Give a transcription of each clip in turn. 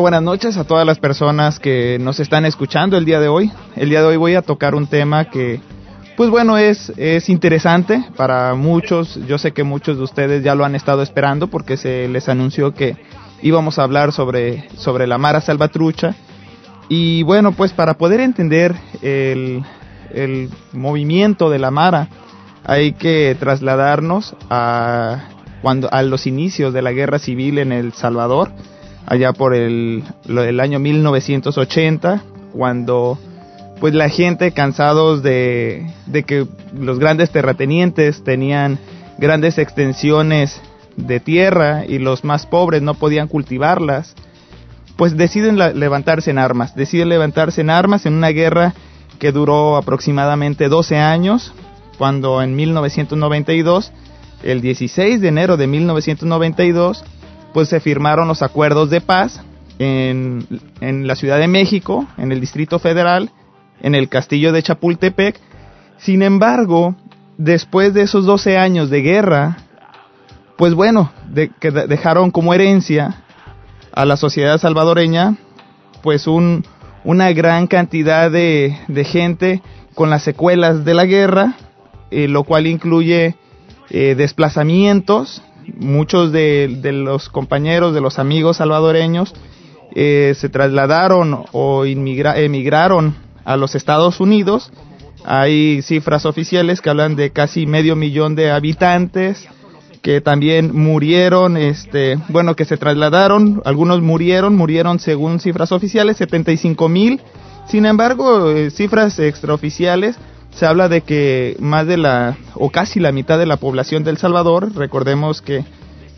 Buenas noches a todas las personas que nos están escuchando el día de hoy. El día de hoy voy a tocar un tema que, pues bueno, es, es interesante para muchos. Yo sé que muchos de ustedes ya lo han estado esperando porque se les anunció que íbamos a hablar sobre, sobre la Mara Salvatrucha. Y bueno, pues para poder entender el, el movimiento de la Mara, hay que trasladarnos a, cuando, a los inicios de la guerra civil en El Salvador allá por el, el año 1980, cuando pues la gente cansados de, de que los grandes terratenientes tenían grandes extensiones de tierra y los más pobres no podían cultivarlas, pues deciden levantarse en armas, deciden levantarse en armas en una guerra que duró aproximadamente 12 años, cuando en 1992, el 16 de enero de 1992, pues se firmaron los acuerdos de paz en, en, la Ciudad de México, en el Distrito Federal, en el Castillo de Chapultepec. Sin embargo, después de esos 12 años de guerra, pues bueno, de, que dejaron como herencia a la sociedad salvadoreña, pues un, una gran cantidad de, gente con las secuelas de la guerra, eh, lo cual incluye eh, desplazamientos muchos de, los compañeros, de los amigos salvadoreños, eh, se trasladaron o emigraron a los Estados Unidos. Hay cifras oficiales que hablan de casi medio millón de habitantes que también murieron, este, bueno, que se trasladaron, algunos murieron, murieron según cifras oficiales, 75 mil. Sin embargo, eh, cifras extraoficiales se habla de que más de la o casi la mitad de la población del Salvador, recordemos que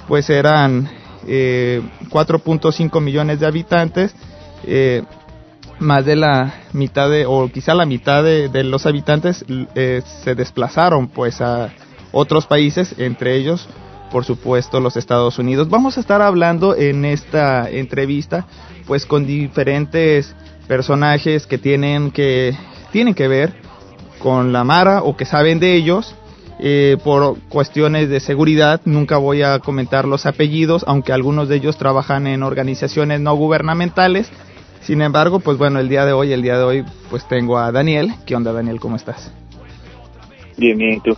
pues eran eh, 4.5 millones de habitantes, eh, más de la mitad de o quizá la mitad de, de los habitantes eh, se desplazaron pues a otros países, entre ellos por supuesto los Estados Unidos. Vamos a estar hablando en esta entrevista pues con diferentes personajes que tienen que tienen que ver con la Mara o que saben de ellos. Eh, por cuestiones de seguridad nunca voy a comentar los apellidos, aunque algunos de ellos trabajan en organizaciones no gubernamentales. Sin embargo, pues bueno, el día de hoy, el día de hoy, pues tengo a Daniel. ¿Qué onda, Daniel? ¿Cómo estás? Bien, bien, ¿tú?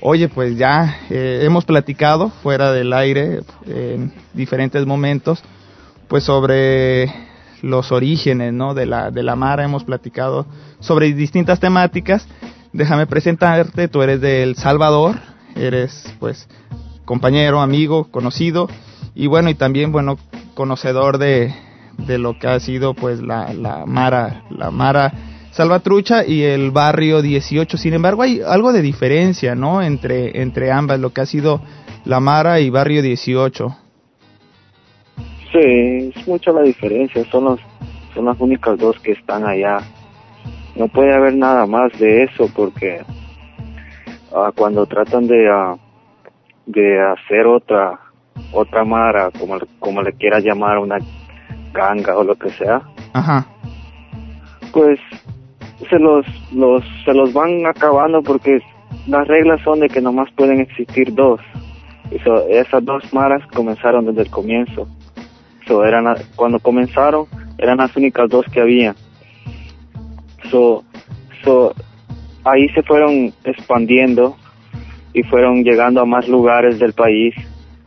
Oye, pues ya eh, hemos platicado fuera del aire en diferentes momentos, pues sobre los orígenes, ¿no? De la, de la Mara hemos platicado sobre distintas temáticas. Déjame presentarte, tú eres de El Salvador, eres pues compañero, amigo, conocido y bueno, y también bueno, conocedor de, de lo que ha sido pues la, la Mara, la Mara Salvatrucha y el barrio 18. Sin embargo, hay algo de diferencia, ¿no? Entre, entre ambas, lo que ha sido la Mara y barrio 18. Sí, es mucha la diferencia, son, los, son las únicas dos que están allá. No puede haber nada más de eso porque uh, cuando tratan de uh, de hacer otra otra mara como como le quiera llamar una ganga o lo que sea Ajá. pues se los los se los van acabando porque las reglas son de que nomás pueden existir dos. Eso, esas dos maras comenzaron desde el comienzo eran cuando comenzaron eran las únicas dos que había So, so, ahí se fueron expandiendo y fueron llegando a más lugares del país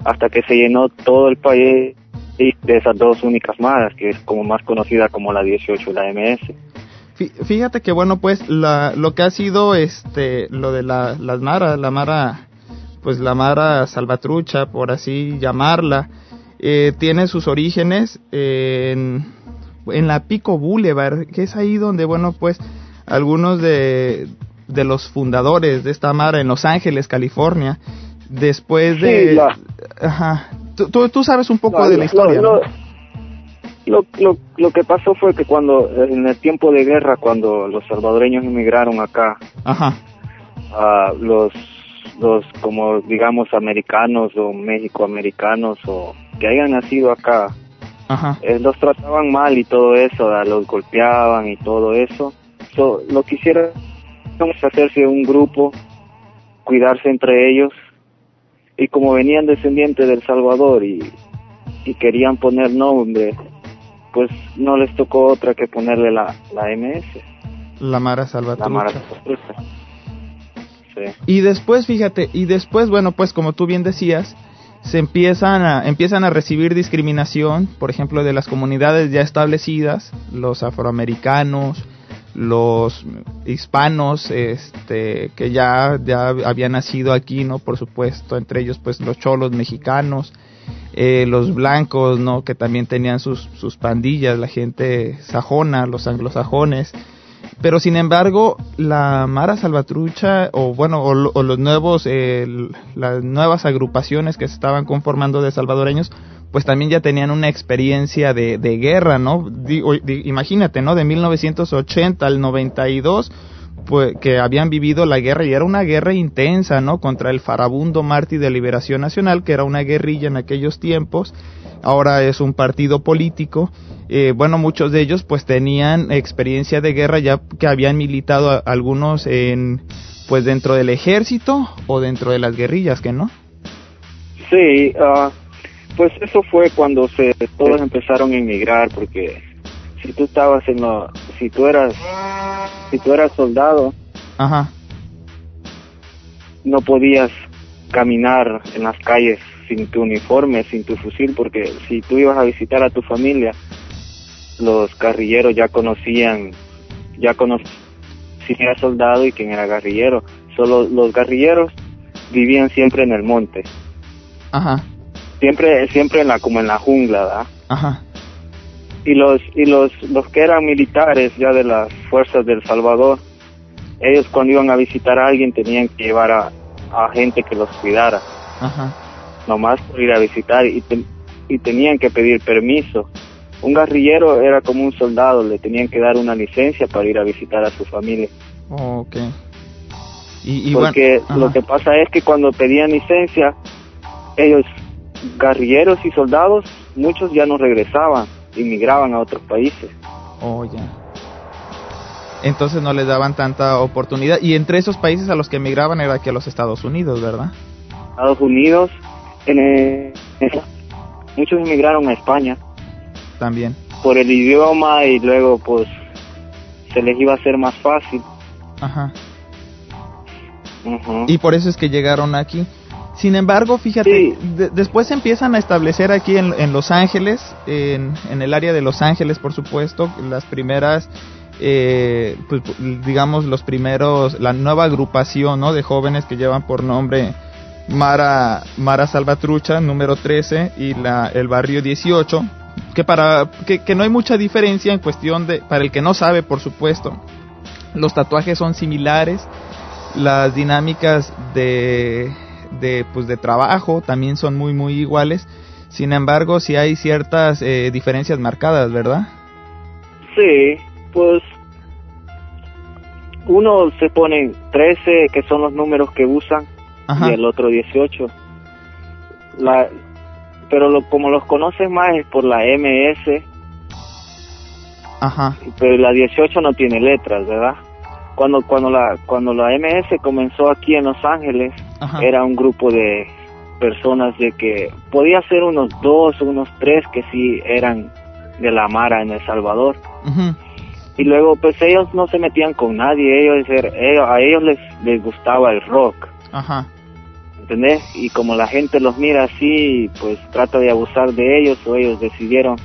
hasta que se llenó todo el país de esas dos únicas maras, que es como más conocida como la 18 y la MS. Fíjate que bueno, pues la, lo que ha sido este lo de la, las maras, la mara pues la mara salvatrucha, por así llamarla, eh, tiene sus orígenes en en la Pico Boulevard, que es ahí donde, bueno, pues algunos de, de los fundadores de esta mara en Los Ángeles, California, después de... Ajá. Tú, tú, sabes un poco de la historia. Lo, lo, lo que pasó fue que cuando, en el tiempo de guerra, cuando los salvadoreños emigraron acá, Ajá. a los, los, como digamos, americanos o mexicoamericanos o que hayan nacido acá, Ajá. eh, los trataban mal y todo eso, los golpeaban y todo eso. So, lo que hicieron es hacerse un grupo, cuidarse entre ellos, y como venían descendientes del Salvador y, y querían poner nombre, pues no les tocó otra que ponerle la, la MS, La Mara la Mara Salvatrucha. Y después, fíjate, y después, bueno, pues como tú bien decías, se empiezan a, empiezan a recibir discriminación, por ejemplo, de las comunidades ya establecidas, los afroamericanos, los hispanos, este, que ya, ya habían nacido aquí, ¿no? Por supuesto, entre ellos, pues los cholos mexicanos, eh, los blancos, ¿no? Que también tenían sus, sus pandillas, la gente sajona, los anglosajones, pero sin embargo, la Mara Salvatrucha, o bueno, o, o los nuevos, eh, las nuevas agrupaciones que se estaban conformando de salvadoreños, pues también ya tenían una experiencia de, de guerra, ¿no? Imagínate, ¿no? De 1980 al 92, pues que habían vivido la guerra y era una guerra intensa, ¿no? Contra el farabundo Martí de Liberación Nacional, que era una guerrilla en aquellos tiempos, ahora es un partido político. Eh, bueno, muchos de ellos pues tenían experiencia de guerra ya que habían militado a- algunos en pues dentro del ejército o dentro de las guerrillas, que no? Sí, ah, pues eso fue cuando se todos empezaron a emigrar porque si tú estabas en lo, si tú eras si tú eras soldado Ajá. no podías caminar en las calles sin tu uniforme, sin tu fusil porque si tú ibas a visitar a tu familia los guerrilleros ya conocían ya conocían quién era soldado y quién era guerrillero. Solo los guerrilleros vivían siempre en el monte, Ajá. siempre siempre en la como en la jungla, ¿verdad? Ajá. y los y los los que eran militares ya de las fuerzas del Salvador ellos cuando iban a visitar a alguien tenían que llevar a, a gente que los cuidara Ajá. Nomás por ir a visitar y, te- y tenían que pedir permiso un guerrillero era como un soldado le tenían que dar una licencia para ir a visitar a su familia Ok. Y, y porque bueno, lo que pasa es que cuando pedían licencia ellos guerrilleros y soldados muchos ya no regresaban inmigraban a otros países Oh, ya. Entonces no les daban tanta oportunidad. Y entre esos países a los que emigraban era aquí a los Estados Unidos, ¿verdad? Estados Unidos, en, eh, muchos emigraron a España También. por el idioma y luego pues se les iba a hacer más fácil. Ajá. Y por eso es que llegaron aquí. Sin embargo, fíjate, Sí. de- después se empiezan a establecer aquí en, en Los Ángeles, en, en el área de Los Ángeles, por supuesto, las primeras, eh, pues, digamos, los primeros, la nueva agrupación, ¿no? De jóvenes que llevan por nombre Mara, Mara Salvatrucha, número 13, y la, el barrio 18, que para, que, que no hay mucha diferencia en cuestión de, para el que no sabe, por supuesto, los tatuajes son similares, las dinámicas de, de, pues, de trabajo también son muy, muy iguales. Sin embargo, sí hay ciertas eh, diferencias marcadas, ¿verdad? Sí, pues uno se pone 13, que son los números que usan, Ajá. y el otro 18. La, pero lo, como los conoces más es por la MS, Ajá. pero la 18 no tiene letras, ¿verdad? Cuando cuando la cuando la MS comenzó aquí en Los Ángeles, Ajá. era un grupo de personas de que podía ser unos dos unos tres que sí eran de la Mara en El Salvador. Y luego pues ellos no se metían con nadie, ellos, er- ellos- a ellos les, les gustaba el rock, Ajá. ¿Entendés? Y como la gente los mira así, pues trata de abusar de ellos o ellos decidieron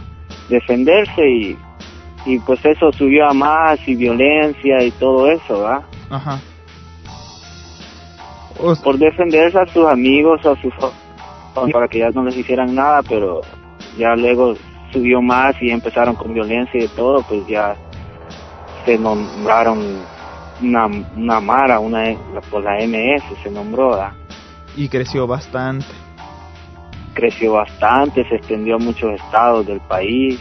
defenderse y, y pues eso subió a más y violencia y todo eso, ¿va? Ajá. O Por defenderse a sus amigos o a sus para que ya no les hicieran nada, pero ya luego subió más y empezaron con violencia y todo, pues ya se nombraron una, una Mara, una, por la MS se nombró, ¿verdad? Y creció bastante. creció bastante, se extendió a muchos estados del país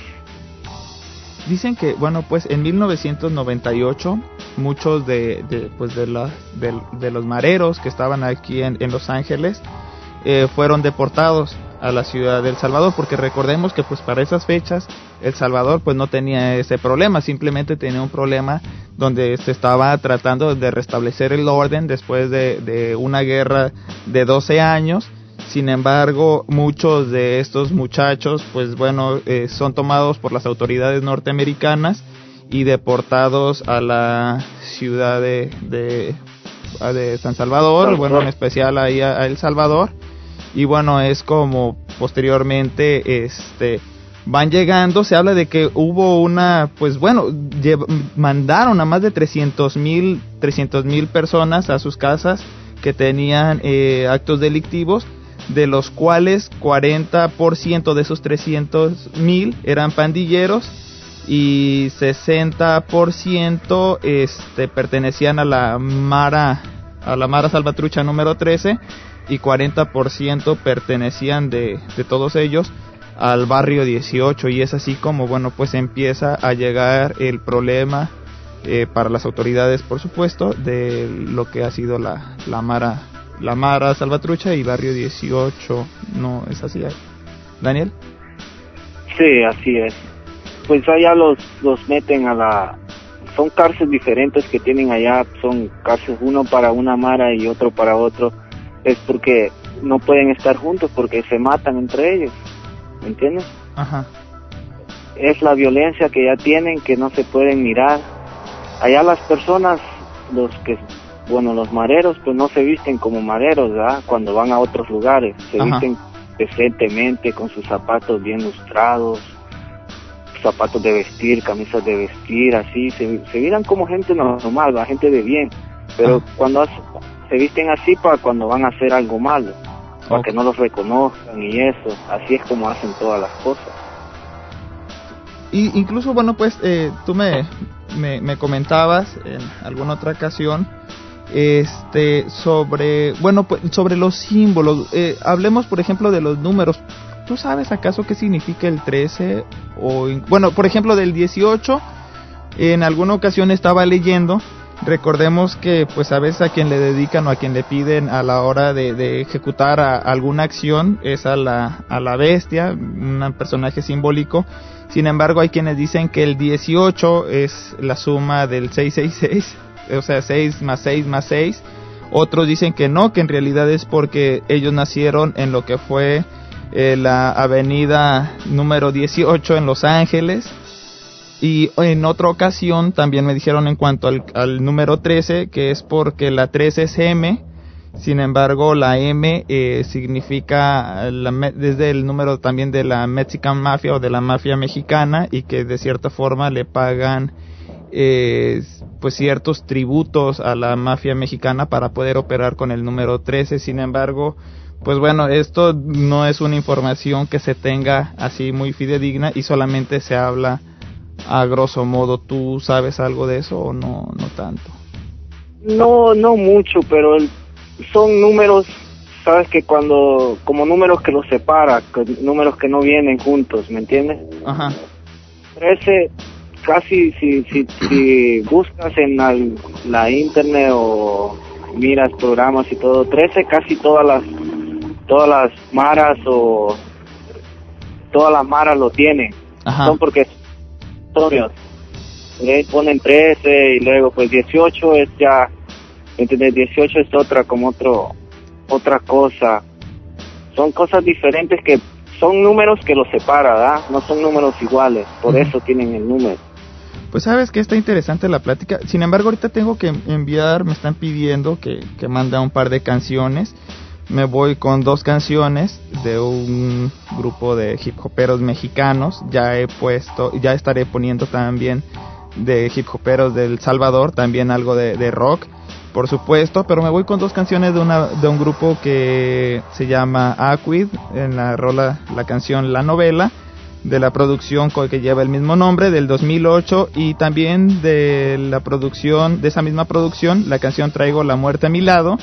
dicen que, bueno, pues en 1998 muchos de, de pues de, la, de, los mareros que estaban aquí en, en Los Ángeles eh, fueron deportados a la ciudad de El Salvador, porque recordemos que pues para esas fechas El Salvador pues no tenía ese problema, simplemente tenía un problema donde se estaba tratando de restablecer el orden después de, de una guerra de 12 años sin embargo, muchos de estos muchachos, pues bueno, eh, son tomados por las autoridades norteamericanas y deportados a la ciudad de, de, San Salvador, bueno, en especial ahí a, El Salvador. Y bueno, es como posteriormente, este, van llegando, se habla de que hubo una, pues bueno, mandaron a más de 300 mil, 300 mil personas a sus casas que tenían eh, actos delictivos de los cuales 40% de esos 300 mil eran pandilleros y 60% este, pertenecían a la Mara, a la Mara Salvatrucha número 13 y 40% pertenecían de, de todos ellos al barrio 18 y es así como bueno pues empieza a llegar el problema eh, para las autoridades por supuesto de lo que ha sido la, la Mara la Mara Salvatrucha y Barrio 18, ¿no es así? Daniel? Sí, así es. Pues allá los, los meten a la... Son cárceles diferentes que tienen allá, son cárceles uno para una Mara y otro para otro. Es porque no pueden estar juntos porque se matan entre ellos, ¿me entiendes? Ajá. Es la violencia que ya tienen que no se pueden mirar. Allá las personas, los que bueno, los mareros pues no se visten como mareros, ¿verdad? Cuando van a otros lugares, se visten decentemente con sus zapatos bien lustrados, zapatos de vestir, camisas de vestir, así, se, se miran como gente normal, la gente de bien, pero cuando se visten así para cuando van a hacer algo malo, para que no los reconozcan y eso, así es como hacen todas las cosas. Y incluso, bueno, pues eh, tú me, me, me comentabas en alguna otra ocasión este sobre bueno pues, sobre los símbolos. Eh, hablemos por ejemplo de los números. Tú sabes acaso qué significa el 13 o bueno por ejemplo del 18 en alguna ocasión estaba leyendo recordemos que pues a veces a quien le dedican o a quien le piden a la hora de, ejecutar alguna acción es a la a la bestia un personaje simbólico sin embargo hay quienes dicen que el 18 es la suma del 666 o sea, 6 más 6 más 6. Otros dicen que no, que en realidad es porque ellos nacieron en lo que fue eh, la avenida número 18 en Los Ángeles. Y en otra ocasión también me dijeron en cuanto al, número 13 que es porque la 13 es M, sin embargo la M eh, significa desde el número también de la Mexican Mafia o de la mafia mexicana y que de cierta forma le pagan eh, pues ciertos tributos a la mafia mexicana para poder operar con el número 13. Sin embargo, pues bueno, esto no es una información que se tenga así muy fidedigna y solamente se habla a grosso modo. ¿Tú sabes algo de eso o no, no tanto? No, no mucho, pero son números, sabes que cuando, como números que los separa, números que no vienen juntos, ¿me entiendes? Ajá. 13 casi si, si, si buscas en la, internet o miras programas y todo, 13 casi todas las todas las maras o todas las maras lo tienen. Son porque le ponen 13 y luego pues 18 es ya, ¿entiendes? 18 es otra como otro otra cosa. Son cosas diferentes que son números que los separa, ¿verdad? No son números iguales, por eso tienen el número. Pues sabes que está interesante la plática. Sin embargo, ahorita tengo que enviar, me están pidiendo que, que mande un par de canciones. Me voy con dos canciones de un grupo de hip hoperos mexicanos. Ya he puesto, ya estaré poniendo también de hip hoperos del Salvador, también algo de, rock, por supuesto. Pero me voy con dos canciones de, una, de un grupo que se llama Aquid, en la rola, la canción La Novela de la producción que lleva el mismo nombre del 2008 y también de la producción de esa misma producción la canción Traigo la muerte a mi lado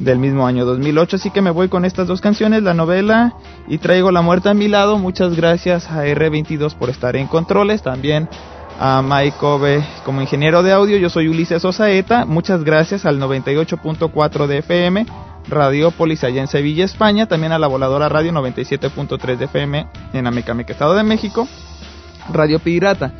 del mismo año 2008. Así que me voy con estas dos canciones, la novela y traigo La muerte a mi lado. Muchas gracias a R22 por estar en controles. También a Mike Kobe como ingeniero de audio. Yo soy Ulises Osaeta. Muchas gracias al 98.4 de FM, Radiopolis allá en Sevilla, España. También a la voladora radio 97.3 de FM en Amecameca, Estado de México. Radio Pirata.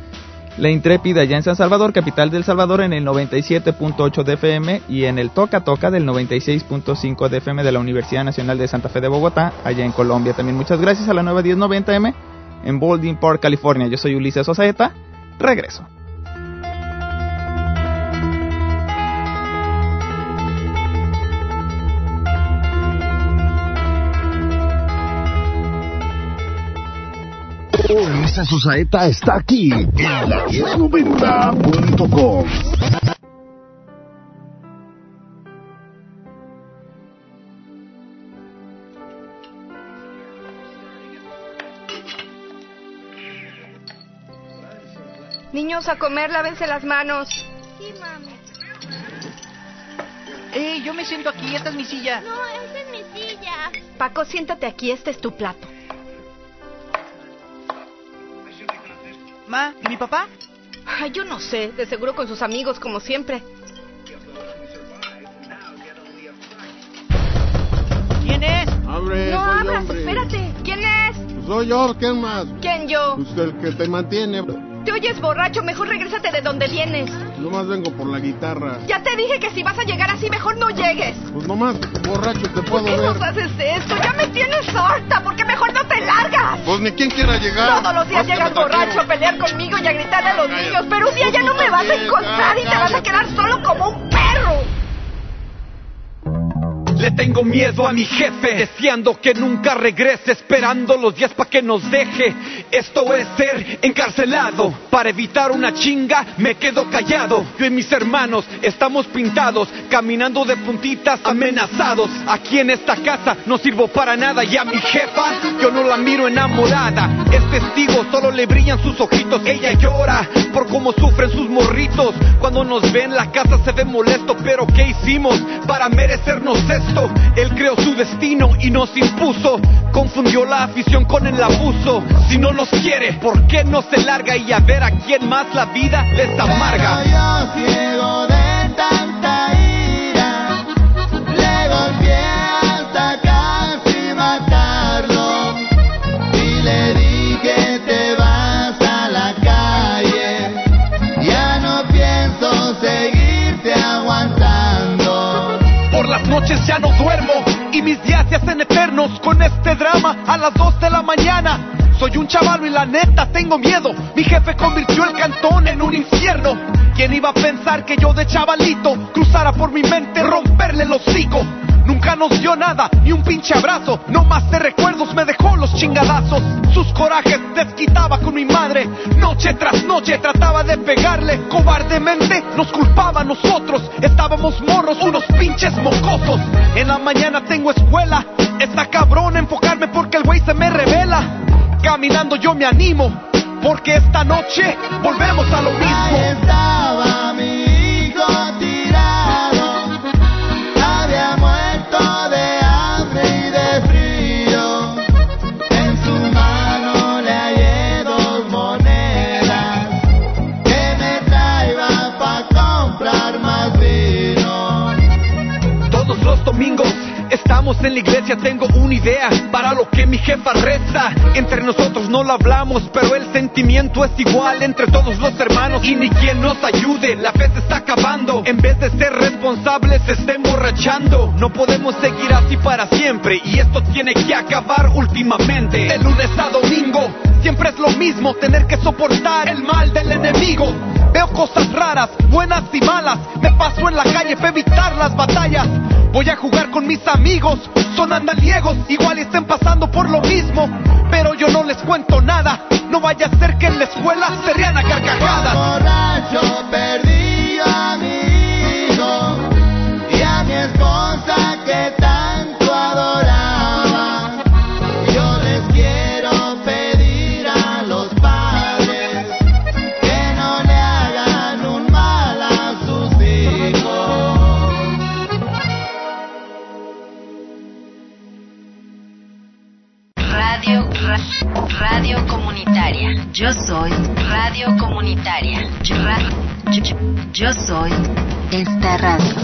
La Intrépida allá en San Salvador, capital del Salvador, en el 97.8 de FM y en el Toca Toca del 96.5 de FM de la Universidad Nacional de Santa Fe de Bogotá, allá en Colombia. También muchas gracias a la nueva 1090M en Baldwin Park, California. Yo soy Ulises Osaeta. Regreso. Ulises Osaeta está aquí en la 1090.com. Niños, a comer, lávense las manos. Sí, mami. Eh, yo me siento aquí, esta es mi silla. No, esta es mi silla. Paco, siéntate aquí, este es tu plato. Ma, ¿y mi papá? Ay, yo no sé, de seguro con sus amigos, como siempre. ¿Quién es? Abre, no soy abras, hombre. espérate. ¿Quién es? Soy yo, ¿quién más? ¿Quién yo? Pues el que te mantiene. Te oyes borracho, mejor regrésate de donde vienes. Nomás vengo por la guitarra. Ya te dije que si vas a llegar así, mejor no llegues. Pues nomás borracho te ¿Por puedo qué ver. nos haces esto? Ya me tienes harta, ¿por qué mejor no te largas? Pues ni quien quiera llegar. Todos los días llegas borracho a pelear conmigo y a gritarle a los niños, pero un día ya no me vas a encontrar y te vas a quedar solo como un perro. Le tengo miedo a mi jefe, deseando que nunca regrese, esperando los días para que nos deje. Esto es ser encarcelado. Para evitar una chinga, me quedo callado. Yo y mis hermanos estamos pintados, caminando de puntitas, amenazados. Aquí en esta casa no sirvo para nada y a mi jefa yo no la miro enamorada. Es testigo, solo le brillan sus ojitos. Ella llora por cómo sufren sus morritos. Cuando nos ven, la casa se ve molesto, pero ¿qué hicimos para merecernos Él creó su destino y nos impuso. Confundió la afición con el abuso. Si no nos quiere, ¿por qué no se larga? Y a ver a quién más la vida les amarga. Ya no duermo y mis días se hacen eternos con este drama a las 2 de la mañana. Soy un chavalo y la neta tengo miedo. Mi jefe convirtió el cantón en un infierno. ¿Quién iba a pensar que yo de chavalito cruzara por mi mente romperle el hocico? Nunca nos dio nada, ni un pinche abrazo. No más de recuerdos me dejó los chingadazos. Sus corajes desquitaba con mi madre. Noche tras noche trataba de pegarle. Cobardemente nos culpaba a nosotros. Estábamos morros, unos pinches mocosos. En la mañana tengo escuela. Está cabrón enfocarme porque el güey se me revela. Caminando yo me animo. Porque esta noche volvemos a lo mismo. En la iglesia, tengo una idea para lo que mi jefa reza. Entre nosotros no lo hablamos, pero el sentimiento es igual entre todos los hermanos y ni quien nos ayude. La fe se está acabando. En vez de ser responsables, se está emborrachando. No podemos seguir así para siempre y esto tiene que acabar últimamente. De lunes a domingo siempre es lo mismo, tener que soportar el mal del enemigo. Veo cosas raras, buenas y malas. Me paso en la calle para evitar las batallas. Voy a jugar con mis amigos, son andaliegos, igual estén pasando por lo mismo. Pero yo no les cuento nada, no vaya a ser que en la escuela se rían a carcajadas. Borracho y a mi esposa Radio Comunitaria. Yo soy Radio Comunitaria. Yo, yo, soy esta radio.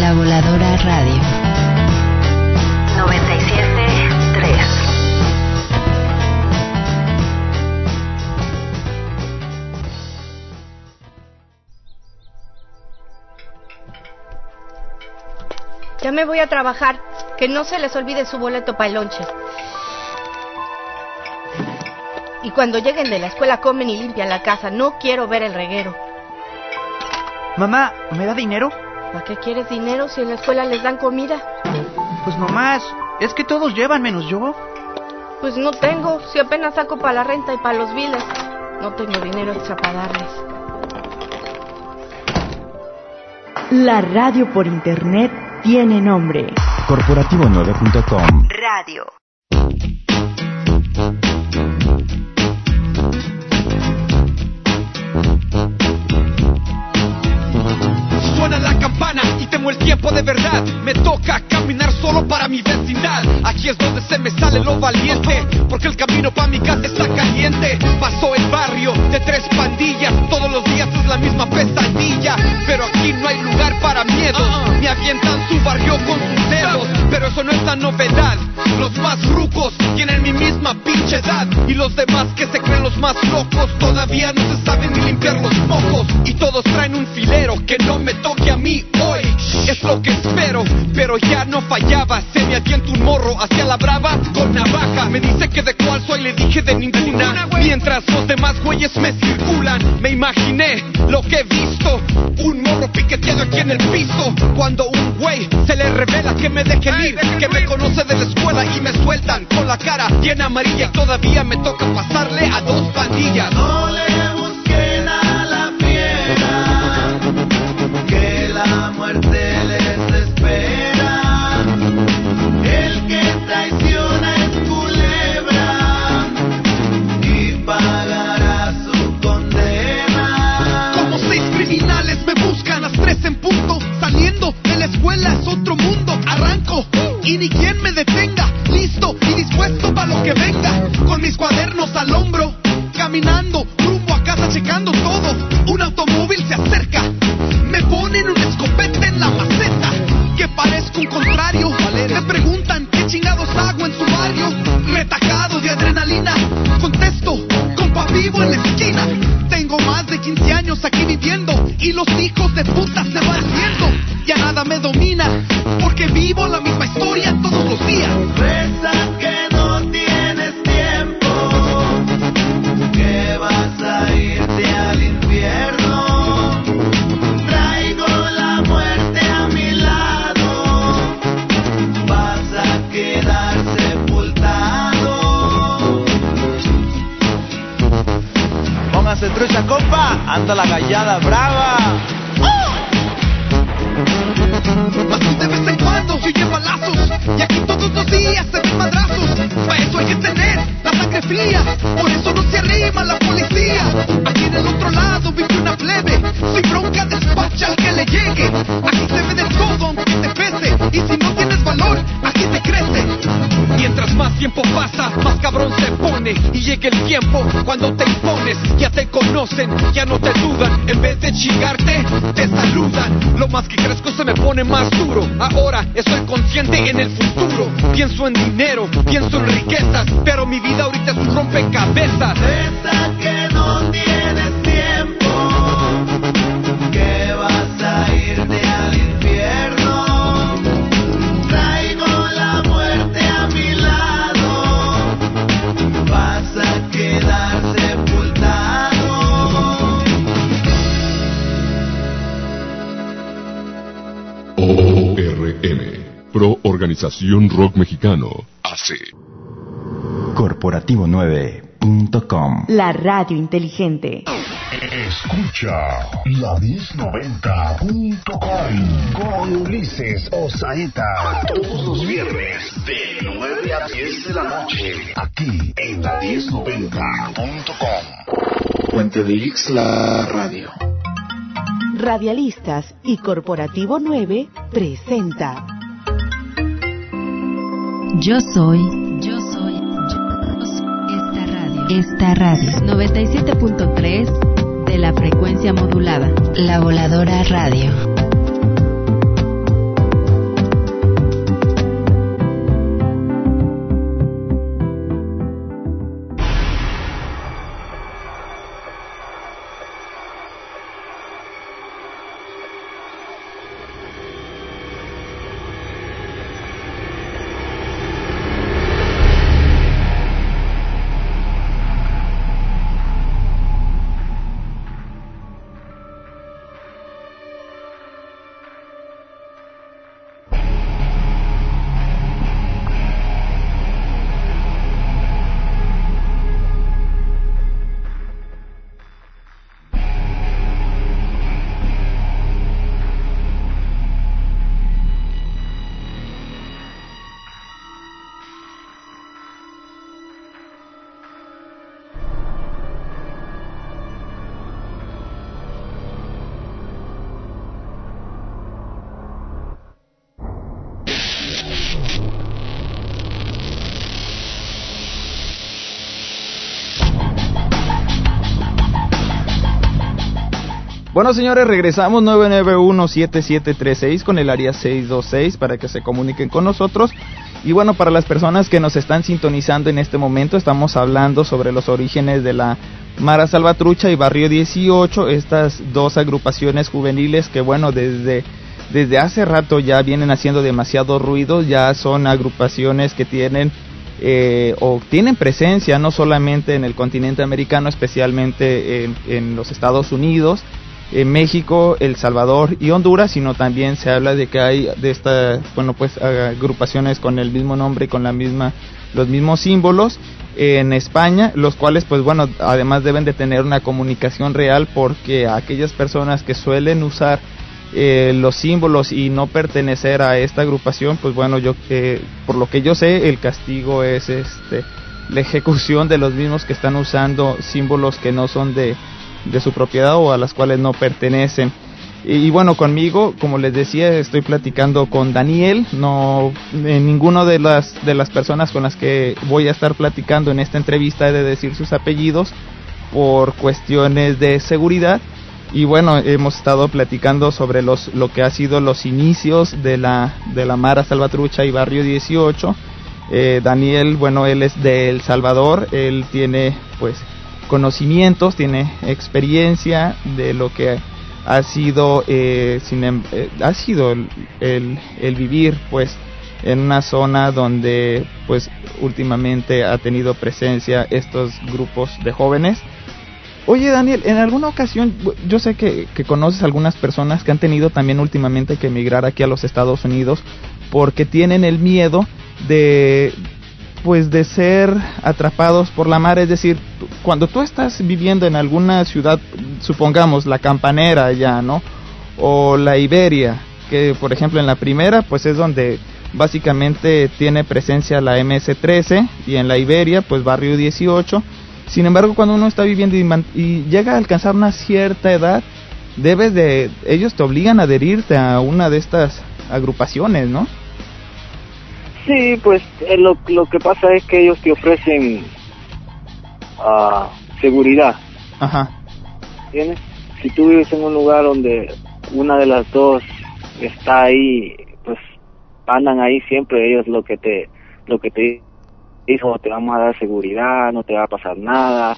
La Voladora Radio. 97.3. Ya me voy a trabajar. Que no se les olvide su boleto para el lonche. Y cuando lleguen de la escuela comen y limpian la casa. No quiero ver el reguero. Mamá, ¿me da dinero? ¿Para qué quieres dinero si en la escuela les dan comida? Pues nomás, es que todos llevan menos yo. Pues no tengo, si apenas saco para la renta y para los biles. No tengo dinero extra para darles. La radio por internet tiene nombre. Corporativo9.com Radio. Suena la campana y temo el tiempo de verdad. Me toca caminar solo para mi vecindad. Aquí es donde se me sale lo valiente. Porque el camino para mi casa está caliente. Pasó el barrio de tres pandillas. Todos los días es la misma pesadilla. Pero aquí no hay lugar para miedos. Me avientan su barrio con sus dedos. Pero eso no es la novedad. Los más rucos tienen mi misma pinche edad. Y los demás que se creen los más locos todavía no se saben ni limpiar los mocos. Y todos traen un filero que no me toque a mí hoy. Es lo que espero, pero ya no fallaba. Se me avienta un morro hacia la brava con navaja. Me dice que de cuál soy, le dije de ninguna. Mientras los demás güeyes me circulan, me imaginé lo que he visto. Un morro piqueteado aquí en el piso. Cuando un güey se le revela que me dejen ir, que me conoce de la escuela y me sueltan con la cara bien amarilla. Todavía me toca pasarle a dos pandillas. No le busquen a la fiera, que la muerte escuela es otro mundo. Arranco y ni quien me detenga. Listo y dispuesto para lo que venga. Con mis cuadernos al hombro. Caminando rumbo a casa checando todo. Un automóvil se acerca. Me ponen un escopete en la maceta. Que parezco un contrario. Me preguntan qué chingados hago en su barrio. Retacado de adrenalina. Contesto, compa vivo en la esquina. Tengo más de 15 años aquí viviendo. Y los hijos de puta se van haciendo. Ya nada me domina. Porque vivo la misma historia todos los días. Reza que no tienes tiempo, que vas a irte al infierno. Traigo la muerte a mi lado, vas a quedar sepultado. Póngase trucha, compa. Anda la gallada brava. Y aquí todos los días se ven madrazos Para eso hay que tener sangre fría Por eso no se arrima la policía. Aquí en el otro lado vive una plebe. Sin bronca despacha al que le llegue. Aquí se ve de todo aunque te pese. Y si no tienes valor, aquí te crece. Mientras más tiempo pasa, más cabrón se pone. Y llega el tiempo cuando te impones. Ya te conocen, ya no te dudan. En vez de chingarte, te saludan. Lo más que crezco se me pone más duro. Ahora estoy consciente en el futuro. Pienso en dinero, pienso en riquezas Pero mi vida ahorita es un rompecabezas Reza que no tienes tiempo, que vas a irte al infierno. Traigo la muerte a mi lado, vas a quedar sepultado. ORM, Pro Organización Rock Mexicano, AC. Corporativo9.com La radio inteligente. Escucha la 1090.com con Ulises Osaeta. Todos los viernes de 9 a 10 de la noche. Aquí en la 1090.com. Puente de Ix, la radio. Radialistas y Corporativo 9 presenta Yo soy. Yo soy. Esta radio. 97.3 de la frecuencia modulada. La Voladora Radio. Bueno, señores, regresamos 991-7736 con el área 626 para que se comuniquen con nosotros. Y bueno, para las personas que nos están sintonizando en este momento, estamos hablando sobre los orígenes de la Mara Salvatrucha y Barrio 18, estas dos agrupaciones juveniles que bueno, desde, desde hace rato ya vienen haciendo demasiado ruido, ya son agrupaciones que tienen eh, o tienen presencia no solamente en el continente americano, especialmente en, en los Estados Unidos, en México, El Salvador y Honduras, sino también se habla de que hay de estas, bueno, pues agrupaciones con el mismo nombre y con la misma, los mismos símbolos en España, los cuales, pues bueno, además deben de tener una comunicación real porque aquellas personas que suelen usar eh, los símbolos y no pertenecer a esta agrupación, pues bueno, yo eh, por lo que yo sé, el castigo es este la ejecución de los mismos que están usando símbolos que no son de de su propiedad o a las cuales no pertenecen. Y, bueno, conmigo, como les decía, estoy platicando con Daniel, no en ninguno de las de las personas con las que voy a estar platicando en esta entrevista he de decir sus apellidos por cuestiones de seguridad. Y bueno, hemos estado platicando sobre los lo que ha sido los inicios de la de la Mara Salvatrucha y Barrio 18. Eh, Daniel, bueno, él es de El Salvador, él tiene pues conocimientos, tiene experiencia de lo que ha sido, eh, em, eh, ha sido el, el, vivir pues en una zona donde pues últimamente ha tenido presencia estos grupos de jóvenes. Oye Daniel, en alguna ocasión yo sé que, que conoces algunas personas que han tenido también últimamente que emigrar aquí a los Estados Unidos porque tienen el miedo de, pues de ser atrapados por la mar, es decir, cuando tú estás viviendo en alguna ciudad, supongamos la Campanera ya, ¿no? O la Iberia, que por ejemplo en la primera pues es donde básicamente tiene presencia la MS-13 y en la Iberia pues barrio 18. Sin embargo, cuando uno está viviendo y, llega a alcanzar una cierta edad, debes de ellos te obligan a adherirte a una de estas agrupaciones, ¿no? Sí, pues eh, lo, lo que pasa es que ellos te ofrecen uh, seguridad. Ajá. ¿Entiendes? Si tú vives en un lugar donde una de las dos está ahí, pues andan ahí siempre ellos lo que te lo que te dijo, te vamos a dar seguridad, no te va a pasar nada,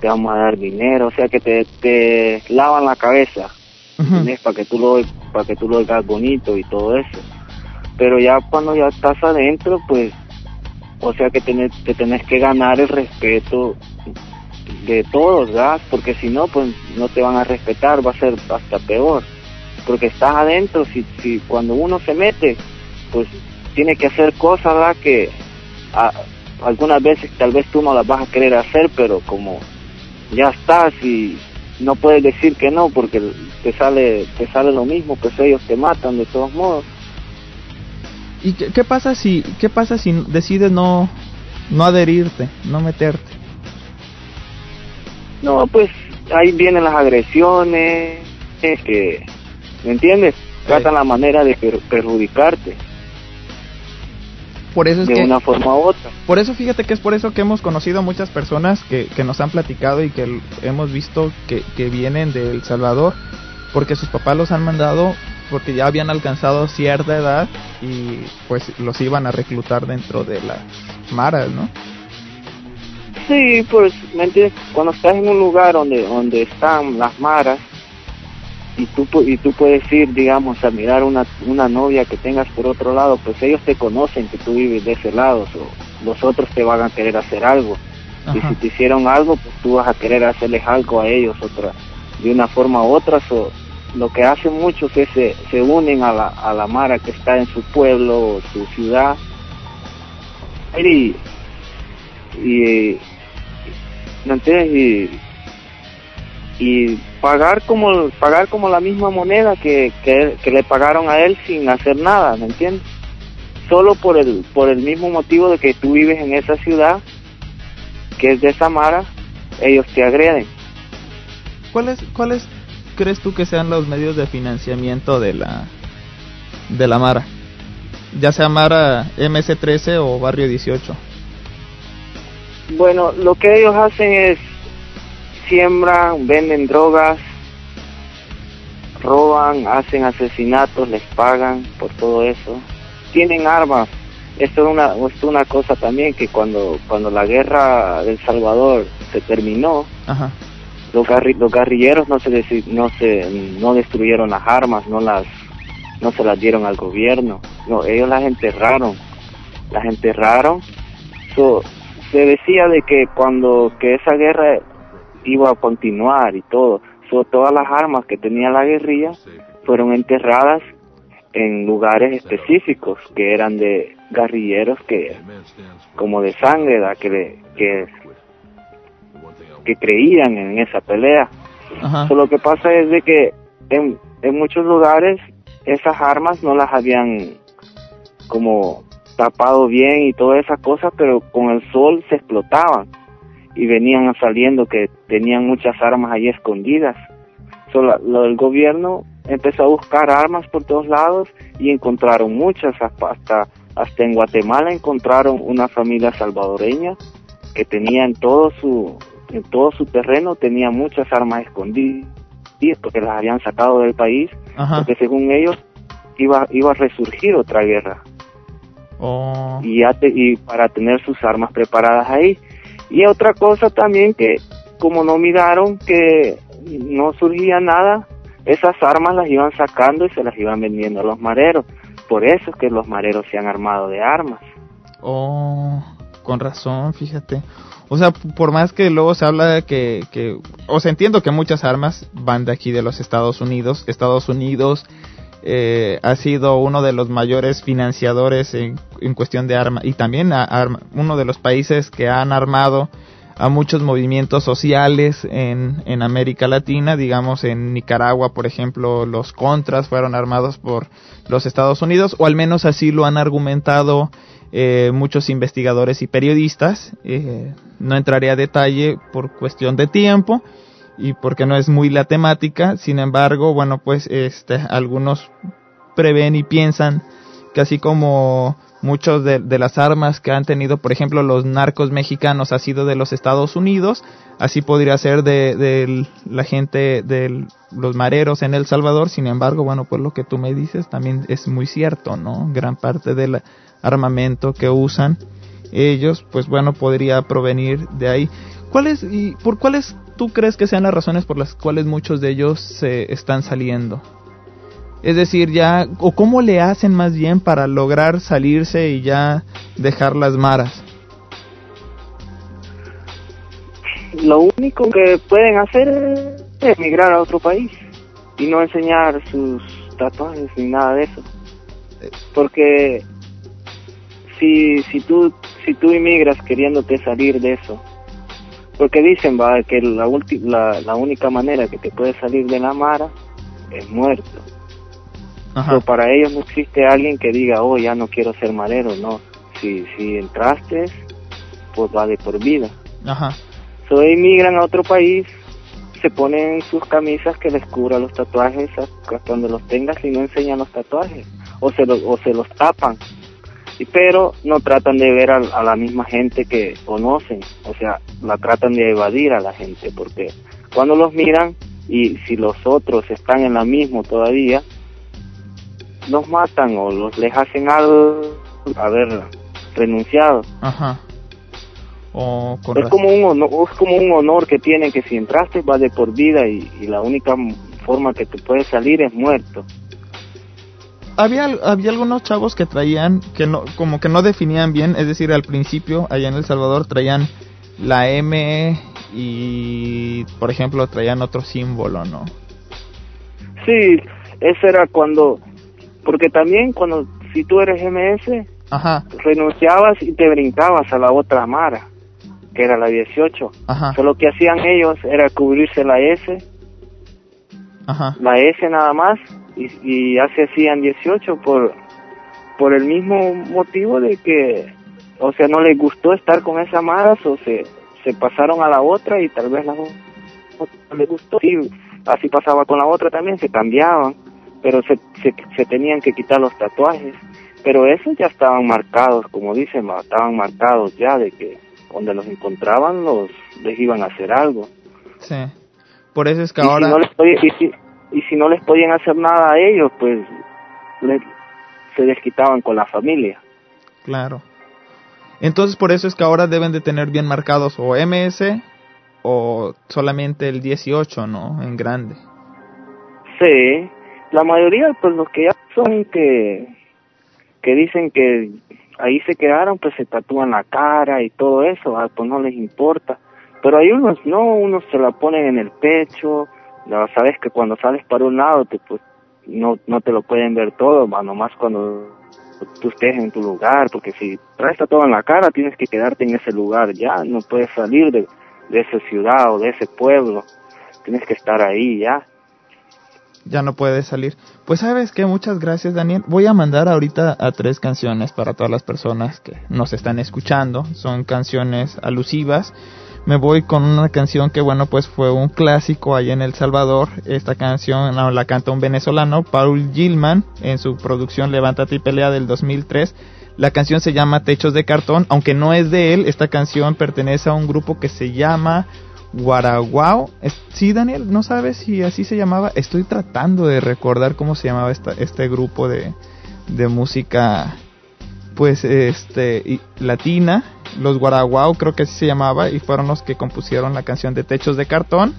te vamos a dar dinero, o sea que te, te lavan la cabeza, Para que tú lo para que tú lo hagas bonito y todo eso pero ya cuando ya estás adentro, pues, o sea que tenés, te tenés que ganar el respeto de todos, ¿verdad? Porque si no, pues no te van a respetar, va a ser hasta peor. Porque estás adentro, si, si cuando uno se mete, pues tiene que hacer cosas, ¿verdad? Que algunas veces tal vez tú no las vas a querer hacer, pero como ya estás y no puedes decir que no porque te sale te sale lo mismo, pues ellos te matan de todos modos. ¿Y qué, pasa si qué pasa si decides no no adherirte, no meterte? No, pues ahí vienen las agresiones, que ¿me entiendes? Tratan la manera de perjudicarte. Por eso es de que, una forma u otra. Por eso fíjate que es por eso que hemos conocido muchas personas que, que nos han platicado y que hemos visto que, que vienen de El Salvador porque sus papás los han mandado porque ya habían alcanzado cierta edad y pues los iban a reclutar dentro de las maras, ¿no? Sí, pues, ¿me entiendes? Cuando estás en un lugar donde donde están las maras y tú y tú puedes ir, digamos, a mirar una una novia que tengas por otro lado, pues ellos te conocen que tú vives de ese lado, o los otros te van a querer hacer algo. Y si te hicieron algo, pues tú vas a querer hacerles algo a ellos otra de una forma u otra. So, lo que hacen muchos es se, se unen a la, a la mara que está en su pueblo su ciudad y, y. Y, y pagar como pagar como la misma moneda que, que, le pagaron a él sin hacer nada, ¿me entiendes? Solo por el por el mismo motivo de que tú vives en esa ciudad que es de esa mara, ellos te agreden. ¿Cuáles cuáles crees tú que sean los medios de financiamiento de la de la Mara? Ya sea Mara MS13 o Barrio 18. Bueno, lo que ellos hacen es siembran, venden drogas, roban, hacen asesinatos, les pagan por todo eso. Tienen armas. Esto es una, esto es una cosa también que cuando, cuando la guerra del Salvador se terminó, Ajá. Los, guerri- los guerrilleros no se, no se no destruyeron las armas, no las no se las dieron al gobierno, no, ellos las enterraron, las enterraron. So, se decía de que cuando que esa guerra iba a continuar y todo, so, todas las armas que tenía la guerrilla fueron enterradas en lugares específicos que eran de guerrilleros que como de sangre ¿verdad? que le- que que creían en esa pelea. Ajá. So, lo que pasa es de que en, en muchos lugares esas armas no las habían como tapado bien y todas esas cosas, pero con el sol se explotaban y venían saliendo que tenían muchas armas ahí escondidas. So, la- lo del gobierno empezó a buscar armas por todos lados y encontraron muchas, hasta, hasta en Guatemala encontraron una familia salvadoreña que tenía en todo su en todo su terreno tenía muchas armas escondidas porque las habían sacado del país Ajá. porque según ellos iba iba a resurgir otra guerra Oh. y ya te- y para tener sus armas preparadas ahí y otra cosa también que como no miraron que no surgía nada esas armas las iban sacando y se las iban vendiendo a los mareros por eso es que los mareros se han armado de armas Oh, con razón, fíjate. O sea, por más que luego se habla de que, que, o sea, entiendo que muchas armas van de aquí de los Estados Unidos. Estados Unidos eh, ha sido uno de los mayores financiadores en, en cuestión de armas y también uno de los países que han armado a muchos movimientos sociales en, en América Latina, digamos en Nicaragua, por ejemplo, los contras fueron armados por los Estados Unidos, o al menos así lo han argumentado eh, muchos investigadores y periodistas. Eh, no entraré a detalle por cuestión de tiempo y porque no es muy la temática. Sin embargo, bueno, pues este, algunos prevén y piensan que así como muchos de, de las armas que han tenido, por ejemplo, los narcos mexicanos ha sido de los Estados Unidos, así podría ser de, de la gente de los mareros en El Salvador. Sin embargo, bueno, pues lo que tú me dices también es muy cierto, ¿no? Gran parte del armamento que usan ellos, pues bueno, podría provenir de ahí. ¿Cuáles y por cuáles tú crees que sean las razones por las cuales muchos de ellos se están saliendo? Es decir, ya, o cómo le hacen más bien para lograr salirse y ya dejar las maras. lo único que pueden hacer es emigrar a otro país y no enseñar sus tatuajes ni nada de eso porque si si tú si tú emigras queriéndote salir de eso. Porque dicen va que la, ulti- la la única manera que te puedes salir de la mara es muerto. Pero para ellos no existe alguien que diga oh ya no quiero ser marero no. Si si entraste pues va de por vida. Ajá. So, emigran a otro país, se ponen sus camisas que les cubra los tatuajes hasta donde los tengas y no enseñan los tatuajes o se, lo- o se los tapan. Pero no tratan de ver a, a la misma gente que conocen, o sea, la tratan de evadir a la gente, porque cuando los miran y si los otros están en la misma todavía, los matan o los les hacen algo haber renunciado. Ajá. Es razón. como un honor, es como un honor que tienen que si entraste va de por vida y, y la única forma que te puedes salir es muerto. Había, había algunos chavos que traían, que no, como que no definían bien, es decir, al principio, allá en El Salvador, traían la M y, por ejemplo, traían otro símbolo, ¿no? Sí, eso era cuando, porque también cuando, si tú eres MS, Ajá, renunciabas y te brincabas a la otra Mara, que era la 18. ajá, Solo que hacían ellos era cubrirse la S, ajá, la S nada más, y, y ya se hacían 18 por, por el mismo motivo de que, o sea, no les gustó estar con esa Mara, o se, se pasaron a la otra y tal vez la otra no les gustó. Sí, así pasaba con la otra también, se cambiaban, pero se, se, se tenían que quitar los tatuajes. Pero esos ya estaban marcados, como dicen, estaban marcados ya de que donde los encontraban los les iban a hacer algo. sí. Por eso es que Y ahora... si no les podía- y, si, y si no les podían hacer nada a ellos, pues le- se desquitaban con la familia. Claro. Entonces por eso es que ahora deben de tener bien marcados o MS o solamente el 18, ¿no? En grande. Sí, la mayoría, pues los que ya son que, que dicen que ahí se quedaron, pues se tatúan la cara y todo eso, ah, pues no les importa. Pero hay unos, no, unos se la ponen en el pecho, ya sabes que cuando sales para un lado, te, pues no, no te lo pueden ver todo, va, nomás cuando tú estés en tu lugar, porque si traes todo en la cara, tienes que quedarte en ese lugar ya, no puedes salir de, de esa ciudad o de ese pueblo, tienes que estar ahí ya. ya no puede salir. Pues sabes que muchas gracias Daniel. Voy a mandar ahorita a tres canciones para todas las personas que nos están escuchando. Son canciones alusivas. Me voy con una canción que bueno pues fue un clásico allá en El Salvador. Esta canción la canta un venezolano, Paul Gilman, en su producción Levántate y pelea del 2003. La canción se llama Techos de Cartón, aunque no es de él, esta canción pertenece a un grupo que se llama Guaraguao. Sí, Daniel, ¿no sabes si así se llamaba? Estoy tratando de recordar cómo se llamaba esta, este grupo de, de música, pues, este, latina. Los Guaraguao creo que así se llamaba y fueron los que compusieron la canción de Techos de Cartón.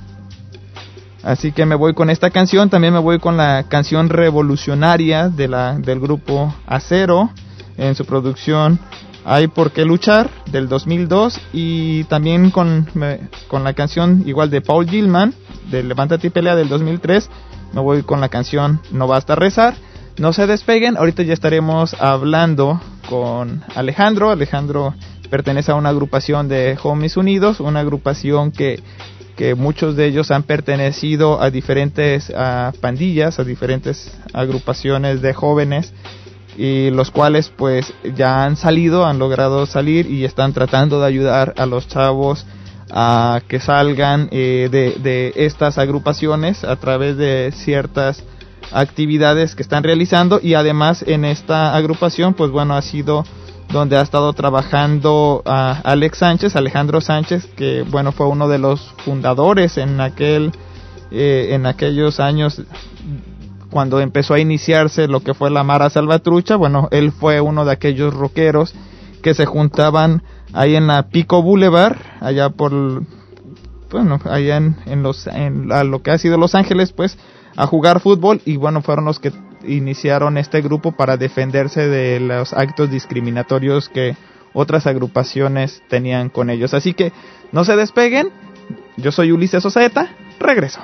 Así que me voy con esta canción, también me voy con la canción revolucionaria de la, del grupo Acero en su producción Hay por qué luchar del 2002 y también con, con la canción igual de Paul Gilman de Levántate y pelea del 2003 me voy con la canción No basta rezar. No se despeguen, ahorita ya estaremos hablando con Alejandro. Alejandro pertenece a una agrupación de Homies Unidos, una agrupación que que muchos de ellos han pertenecido a diferentes ah, pandillas, a diferentes agrupaciones de jóvenes y los cuales pues ya han salido, han logrado salir y están tratando de ayudar a los chavos a que salgan eh, de, de estas agrupaciones a través de ciertas actividades que están realizando y además en esta agrupación pues bueno ha sido donde ha estado trabajando a Alex Sánchez, Alejandro Sánchez, que bueno fue uno de los fundadores en aquel eh, en aquellos años cuando empezó a iniciarse lo que fue la Mara Salvatrucha, bueno, él fue uno de aquellos rockeros que se juntaban ahí en la Pico Boulevard, allá por bueno, allá en, en los en la- lo que ha sido Los Ángeles, pues a jugar fútbol y bueno, fueron los que iniciaron este grupo para defenderse de los actos discriminatorios que otras agrupaciones tenían con ellos. Así que no se despeguen. Yo soy Ulises Osaeta. Regreso.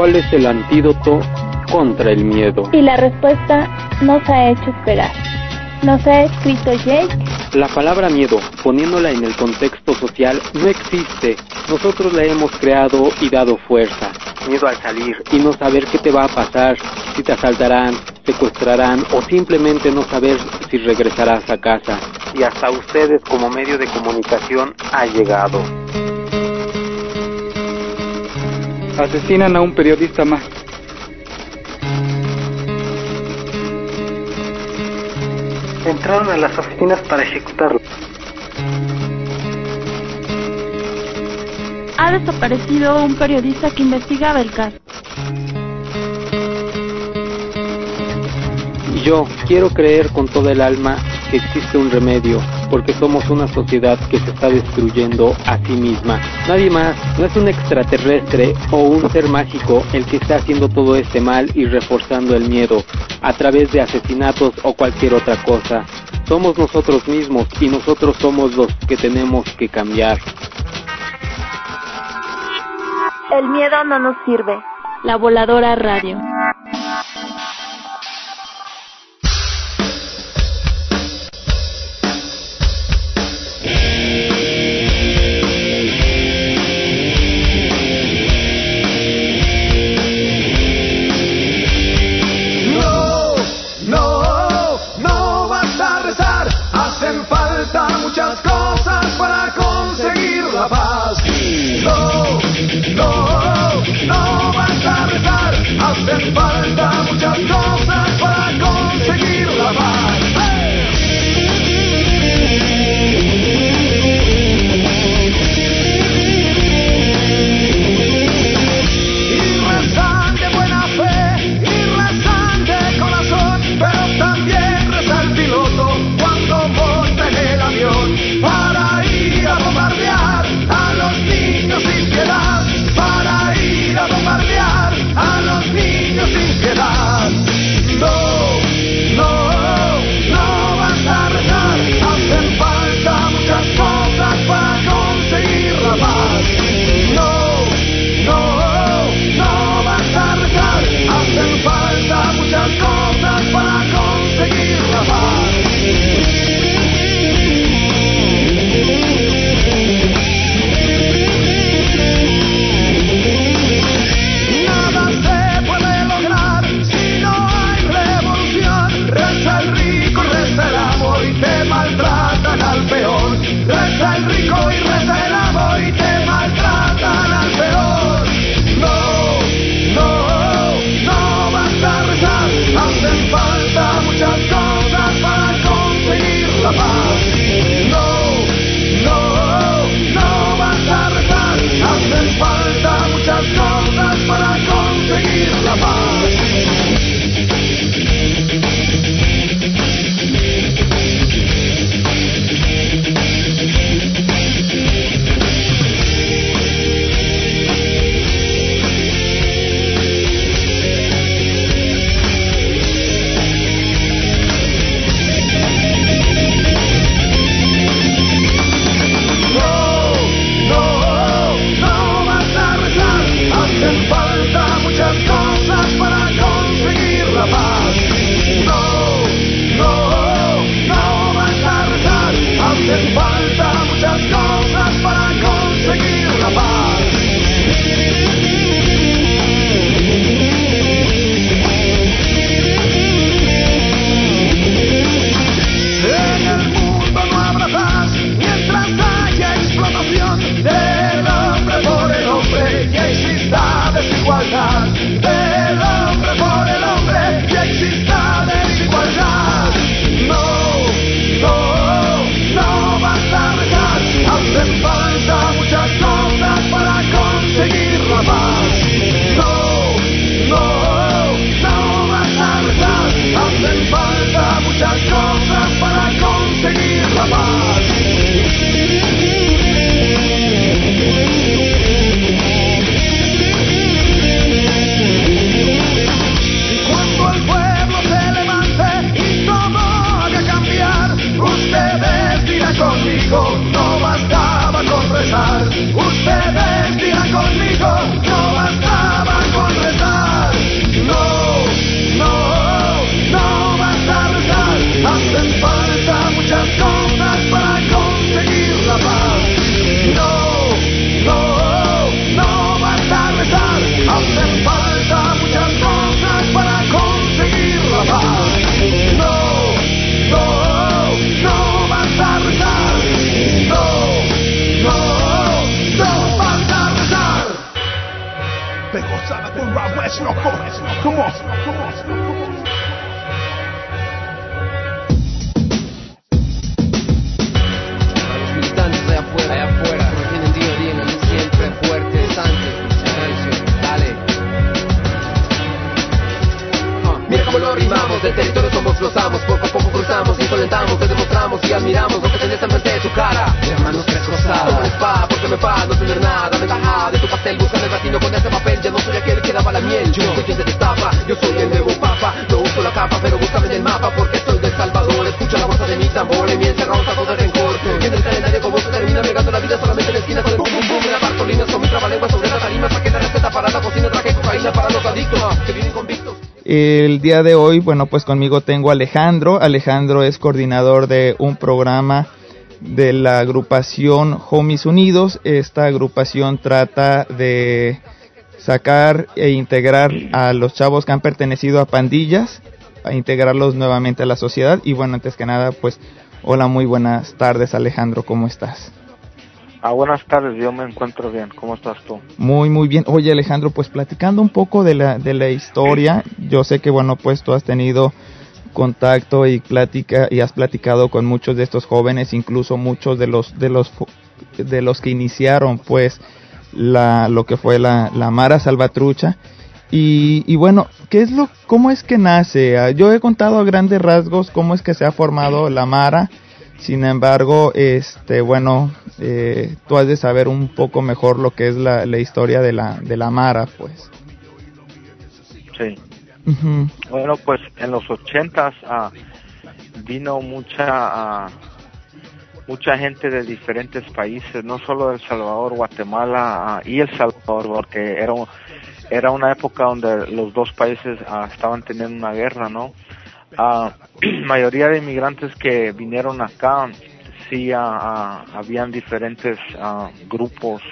¿Cuál es el antídoto contra el miedo? Y la respuesta nos ha hecho esperar. Nos ha escrito Jake. La palabra miedo, poniéndola en el contexto social, no existe. Nosotros la hemos creado y dado fuerza. Miedo al salir y no saber qué te va a pasar, si te asaltarán, secuestrarán o simplemente no saber si regresarás a casa. Y hasta ustedes como medio de comunicación ha llegado. Asesinan a un periodista más. Entraron a las oficinas para ejecutarlo. Ha desaparecido un periodista que investigaba el caso. Y yo quiero creer con toda el alma que existe un remedio, porque somos una sociedad que se está destruyendo a sí misma. Nadie más, no es un extraterrestre o un ser mágico el que está haciendo todo este mal y reforzando el miedo a través de asesinatos o cualquier otra cosa. Somos nosotros mismos y nosotros somos los que tenemos que cambiar. El miedo no nos sirve. La voladora radio. Cosas para conseguir la paz. No, no, no vas a rezar. Hacen falta muchas El día de hoy, bueno, pues conmigo tengo a Alejandro. Alejandro es coordinador de un programa de la agrupación Homies Unidos. Esta agrupación trata de sacar e integrar a los chavos que han pertenecido a pandillas, a integrarlos nuevamente a la sociedad. Y bueno, antes que nada, pues hola, muy buenas tardes Alejandro, ¿cómo estás? Ah, buenas tardes, yo me encuentro bien. ¿Cómo estás tú? Muy, muy bien. Oye, Alejandro, pues platicando un poco de la, de la historia, yo sé que, bueno, pues tú has tenido contacto y plática y has platicado con muchos de estos jóvenes, incluso muchos de los de los de los que iniciaron, pues, la lo que fue la, la Mara Salvatrucha. Y, y bueno, ¿qué es lo, cómo es que nace? Ah, Yo he contado a grandes rasgos cómo es que se ha formado la Mara. Sin embargo, este, bueno, eh, tú has de saber un poco mejor lo que es la, la historia de la, de la Mara, pues. Sí. Bueno, pues en los ochentas ah, vino mucha ah, mucha gente de diferentes países, no solo de El Salvador, Guatemala ah, y El Salvador, porque era era una época donde los dos países ah, estaban teniendo una guerra, ¿no? Ah, mayoría de inmigrantes que vinieron acá sí ah, habían diferentes grupos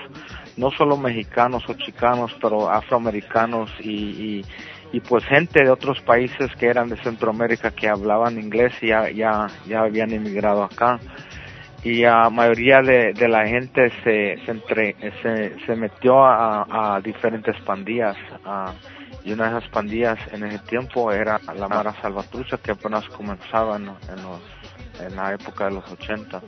no solo mexicanos o chicanos pero afroamericanos y, y y pues gente de otros países que eran de Centroamérica que hablaban inglés y ya ya habían emigrado acá. Y la mayoría de, la gente se se, entre, se, metió a, diferentes pandillas ah, y una de esas pandillas en ese tiempo era la Mara Salvatrucha que apenas comenzaba en, en los en la época de los 80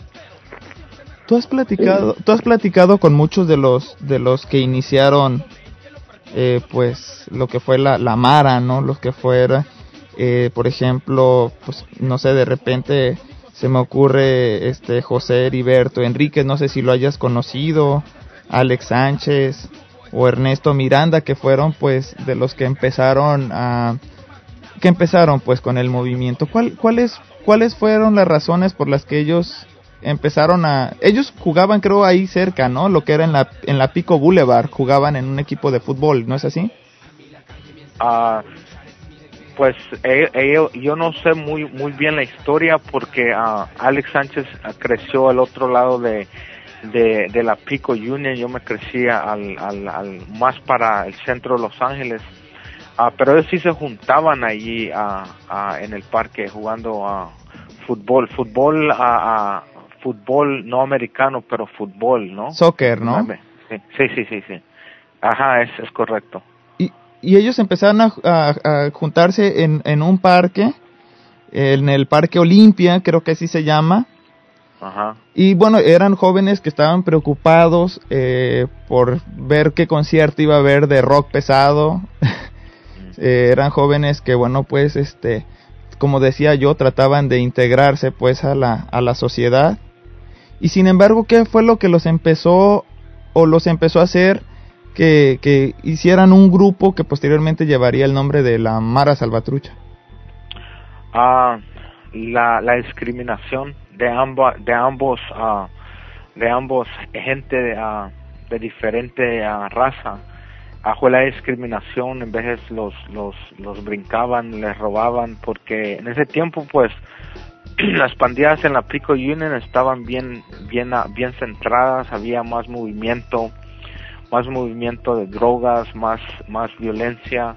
Tú has platicado, tú has platicado con muchos de los de los que iniciaron, eh, pues lo que fue la, la Mara, ¿no? Los que fuera, eh, por ejemplo, pues no sé, de repente se me ocurre este José Heriberto Enríquez, no sé si lo hayas conocido, Alex Sánchez o Ernesto Miranda, que fueron pues de los que empezaron a que empezaron pues con el movimiento. ¿Cuál, cuáles cuáles fueron las razones por las que ellos empezaron a ellos jugaban creo ahí cerca, ¿no? Lo que era en la en la Pico Boulevard, jugaban en un equipo de fútbol, ¿no es así? Ah, pues eh, eh, yo no sé muy muy bien la historia porque ah, Alex Sánchez ah, creció al otro lado de, de, de la Pico Union, yo me crecía al, al, al más para el centro de Los Ángeles, Ah, pero ellos sí se juntaban allí ah, en el parque jugando a fútbol, fútbol, fútbol no americano, pero fútbol, ¿no? Soccer, ¿no? Sí, sí, sí, sí, sí. Ajá, es, es correcto. Y, y ellos empezaron a, a- a juntarse en, en un parque, en el Parque Olimpia, creo que así se llama. Ajá. Y bueno, eran jóvenes que estaban preocupados eh, por ver qué concierto iba a haber de rock pesado. Eh, eran jóvenes que, bueno, pues, este, como decía yo, trataban de integrarse, pues, a la, a la sociedad. Y sin embargo, ¿qué fue lo que los empezó o los empezó a hacer que, que hicieran un grupo que posteriormente llevaría el nombre de la Mara Salvatrucha? Ah, la, la discriminación de ambos de ambos ah, de ambos gente de, ah, de diferente ah, raza. Fue la discriminación en veces los los los brincaban les robaban porque en ese tiempo pues las pandillas en la Pico Union estaban bien bien bien centradas había más movimiento más movimiento de drogas más más violencia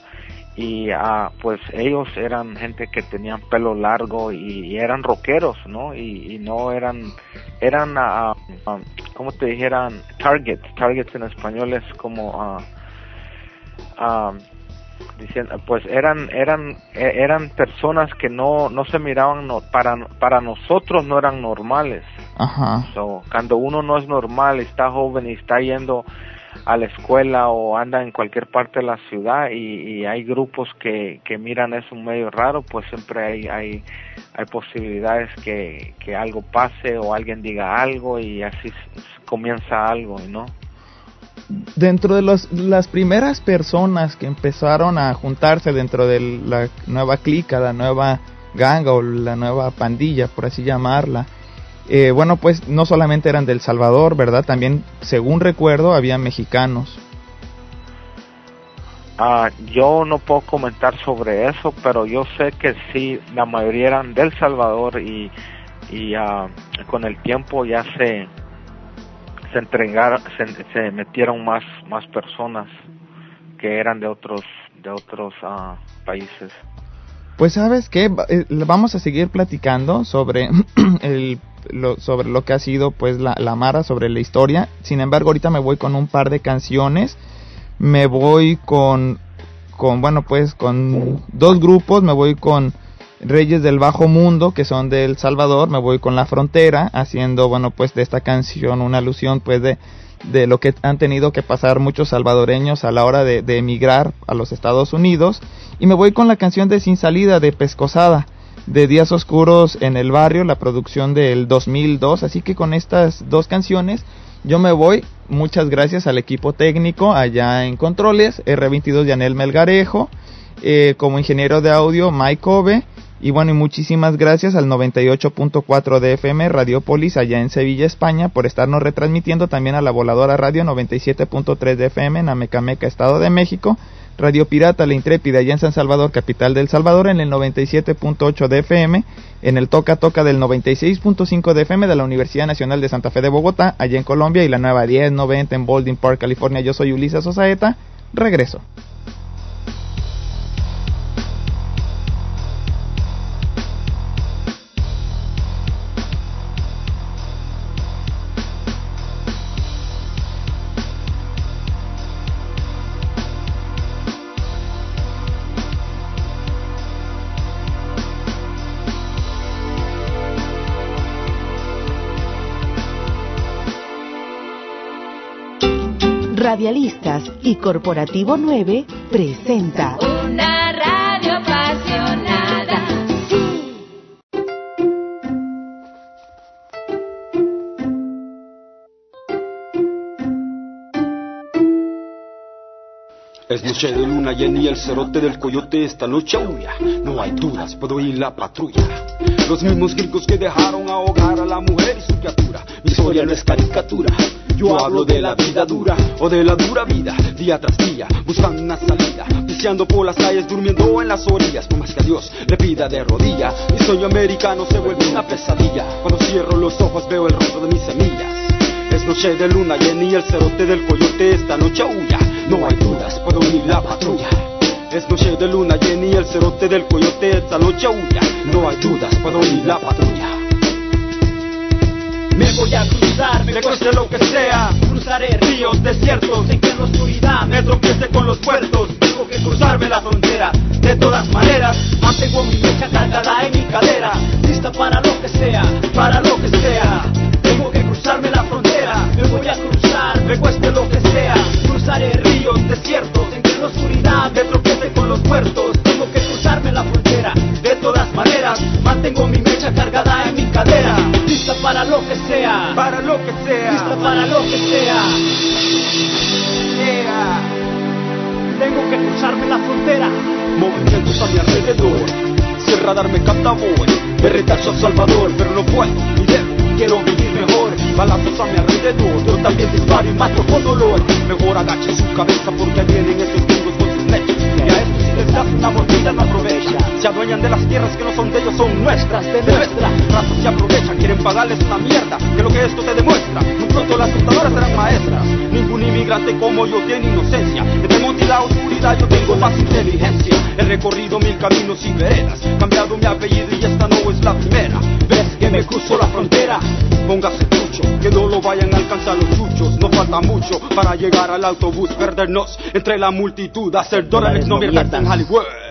y ah, pues ellos eran gente que tenían pelo largo y, y eran rockeros, ¿no? Y, y no eran, eran, ah, ah, ¿cómo te dijeran? Targets, targets en español es como, ah, ah, diciendo, pues eran eran e- eran personas que no no se miraban no- para para nosotros no eran normales. Ajá. So, cuando uno no es normal, está joven y está yendo a la escuela o anda en cualquier parte de la ciudad y, hay grupos que, que miran eso medio raro, pues siempre hay hay, hay posibilidades que, que algo pase o alguien diga algo y así comienza algo, ¿no? Dentro de los, las primeras personas que empezaron a juntarse dentro de la nueva clica, la nueva ganga o la nueva pandilla, por así llamarla, eh, bueno, pues no solamente eran del Salvador, ¿verdad? También, según recuerdo, había mexicanos. Ah, yo no puedo comentar sobre eso, pero yo sé que sí, la mayoría eran del Salvador y, y ah, con el tiempo ya se se entregaron, se, se metieron más más personas que eran de otros de otros ah, países. Pues sabes que vamos a seguir platicando sobre el lo, sobre lo que ha sido pues la, la Mara sobre la historia. Sin embargo, ahorita me voy con un par de canciones. Me voy con con bueno, pues con dos grupos, me voy con Reyes del Bajo Mundo, que son de El Salvador, me voy con La Frontera, haciendo, bueno, pues de esta canción una alusión, pues de, de lo que han tenido que pasar muchos salvadoreños a la hora de, de emigrar a los Estados Unidos. Y me voy con la canción de Sin Salida de Pescosada, de Días Oscuros en el Barrio, la producción del 2002. Así que con estas dos canciones yo me voy. Muchas gracias al equipo técnico allá en Controles, R22 Yanel Melgarejo, eh, como ingeniero de audio Mike Ove. Y bueno, y muchísimas gracias al 98.4 de FM Radiopolis allá en Sevilla, España, por estarnos retransmitiendo también a la voladora radio 97.3 de FM en Amecameca, Estado de México. Radio Pirata La Intrépida allá en San Salvador, capital del Salvador, en el 97.8 de FM, en el Toca Toca del 96.5 de FM de la Universidad Nacional de Santa Fe de Bogotá, allá en Colombia, y la nueva 1090 en Baldwin Park, California. Yo soy Ulises Osaeta. Regreso. Radialistas y Corporativo 9 presenta Es noche de luna llena y el cerote del coyote esta noche aúlla. No hay dudas, puedo ir la patrulla. Los mismos gringos que dejaron ahogar a la mujer y su criatura. Mi historia no es caricatura. Yo hablo de la vida dura o de la dura vida, día tras día, buscando una salida, piseando por las calles, durmiendo en las orillas, por más que a Dios le pida de rodilla. Mi sueño americano se vuelve una pesadilla. Cuando cierro los ojos veo el rostro de mis semillas. Es noche de luna llena y el cerote del coyote esta noche huya. No hay dudas, puedo unir la patrulla. Es noche de luna llena y el cerote del coyote esta noche huya. No hay dudas, puedo unir la patrulla. Me voy a cruzar, me cueste lo que sea. Cruzaré ríos, desiertos, en que en la oscuridad me tropiece con los puertos. Tengo que cruzarme la frontera. De todas maneras, mantengo mi mecha cargada en mi cadera. Lista para lo que sea, para lo que sea. Cruzarme la frontera. Me voy a cruzar, me cueste lo que sea. Cruzaré ríos, desiertos, en que en la oscuridad me tropiece con los puertos. Tengo que cruzarme la frontera. De todas maneras, mantengo mi mecha cargada en mi cadera. Lista para lo que sea, para lo que sea, lista para lo que sea. Yeah. Tengo que cruzarme la frontera. Movimientos a mi alrededor, sin radar me capta voy. Me retacho a Salvador, pero no puedo ni debo. Quiero vivir mejor, balazos a mi alrededor. Yo también disparo y mato con dolor. Mejor agache su cabeza porque vienen esos gringos con sus lechos Y a estos si les das una mordida no aprovecha. Se adueñan de las tierras que no son de ellos, son nuestras, de nuestra. Raza se aprovechan, quieren pagarles una mierda. Que lo que esto te demuestra, muy pronto las contadoras serán maestras. Ningún inmigrante como yo tiene inocencia. Entre monte y la oscuridad yo tengo más inteligencia. He recorrido mil caminos y veredas. Cambiado mi apellido y esta no es la primera. Ves que me cruzo la frontera. Póngase alcanza los chuchos. No falta mucho para llegar al autobús, perdernos entre la multitud, hacer dólares, no mierda en Hollywood.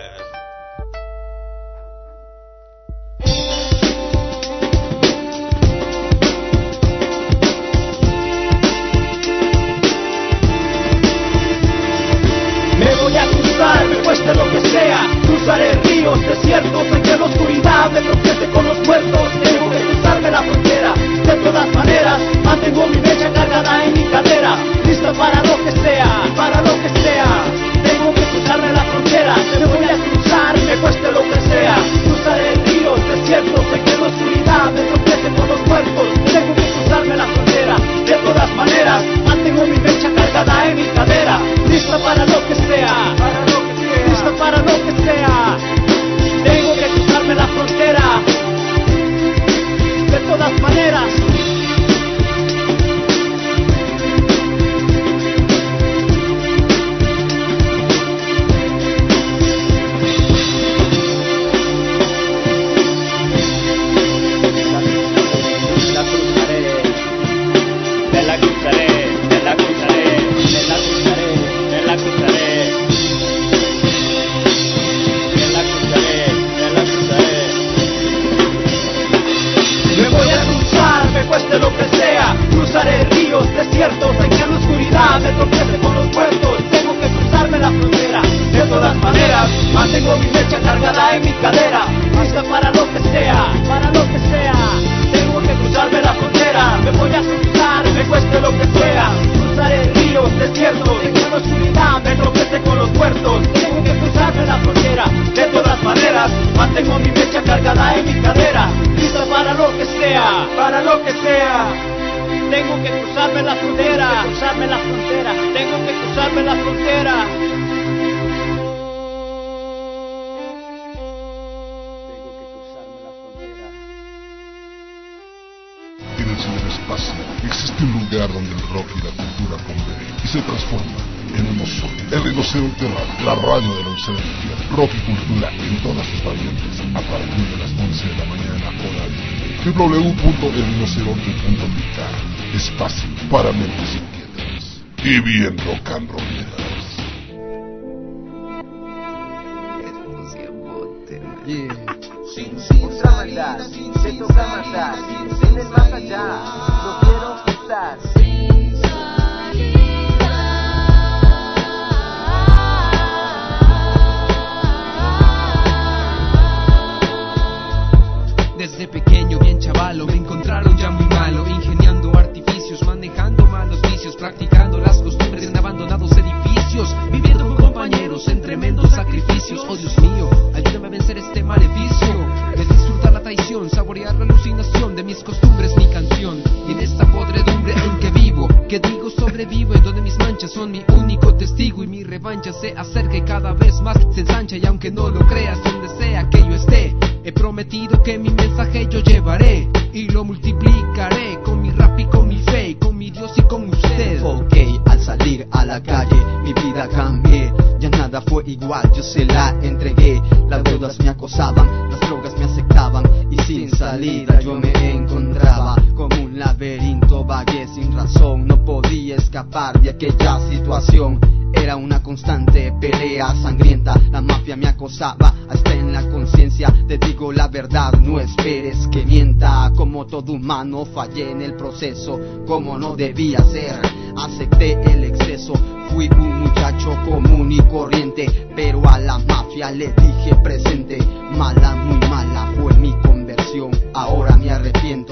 mano, fallé en el proceso, como no debía ser. Acepté el exceso, fui un muchacho común y corriente, pero a la mafia le dije presente. Mala, muy mala fue mi conversión, ahora me arrepiento.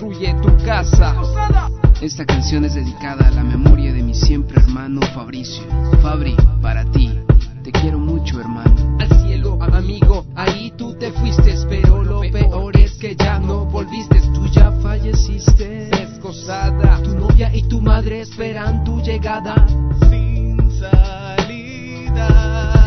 Tu casa. Esta canción es dedicada a la memoria de mi siempre hermano Fabricio. Fabri, para ti, te quiero mucho hermano. Al cielo, amigo, ahí tú te fuiste, pero lo peor es que ya no volviste, tú ya falleciste. Descosada, tu novia y tu madre esperan tu llegada. Sin salida.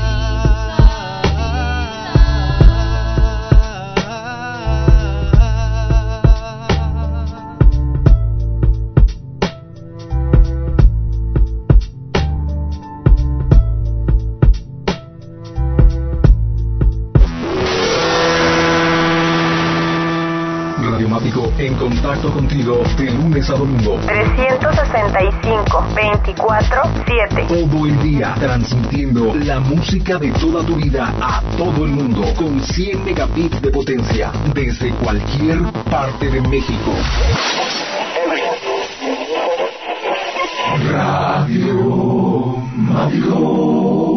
De lunes a domingo. 365, 24, 7. Todo el día transmitiendo la música de toda tu vida a todo el mundo con 100 megabits de potencia desde cualquier parte de México. Radio Mático.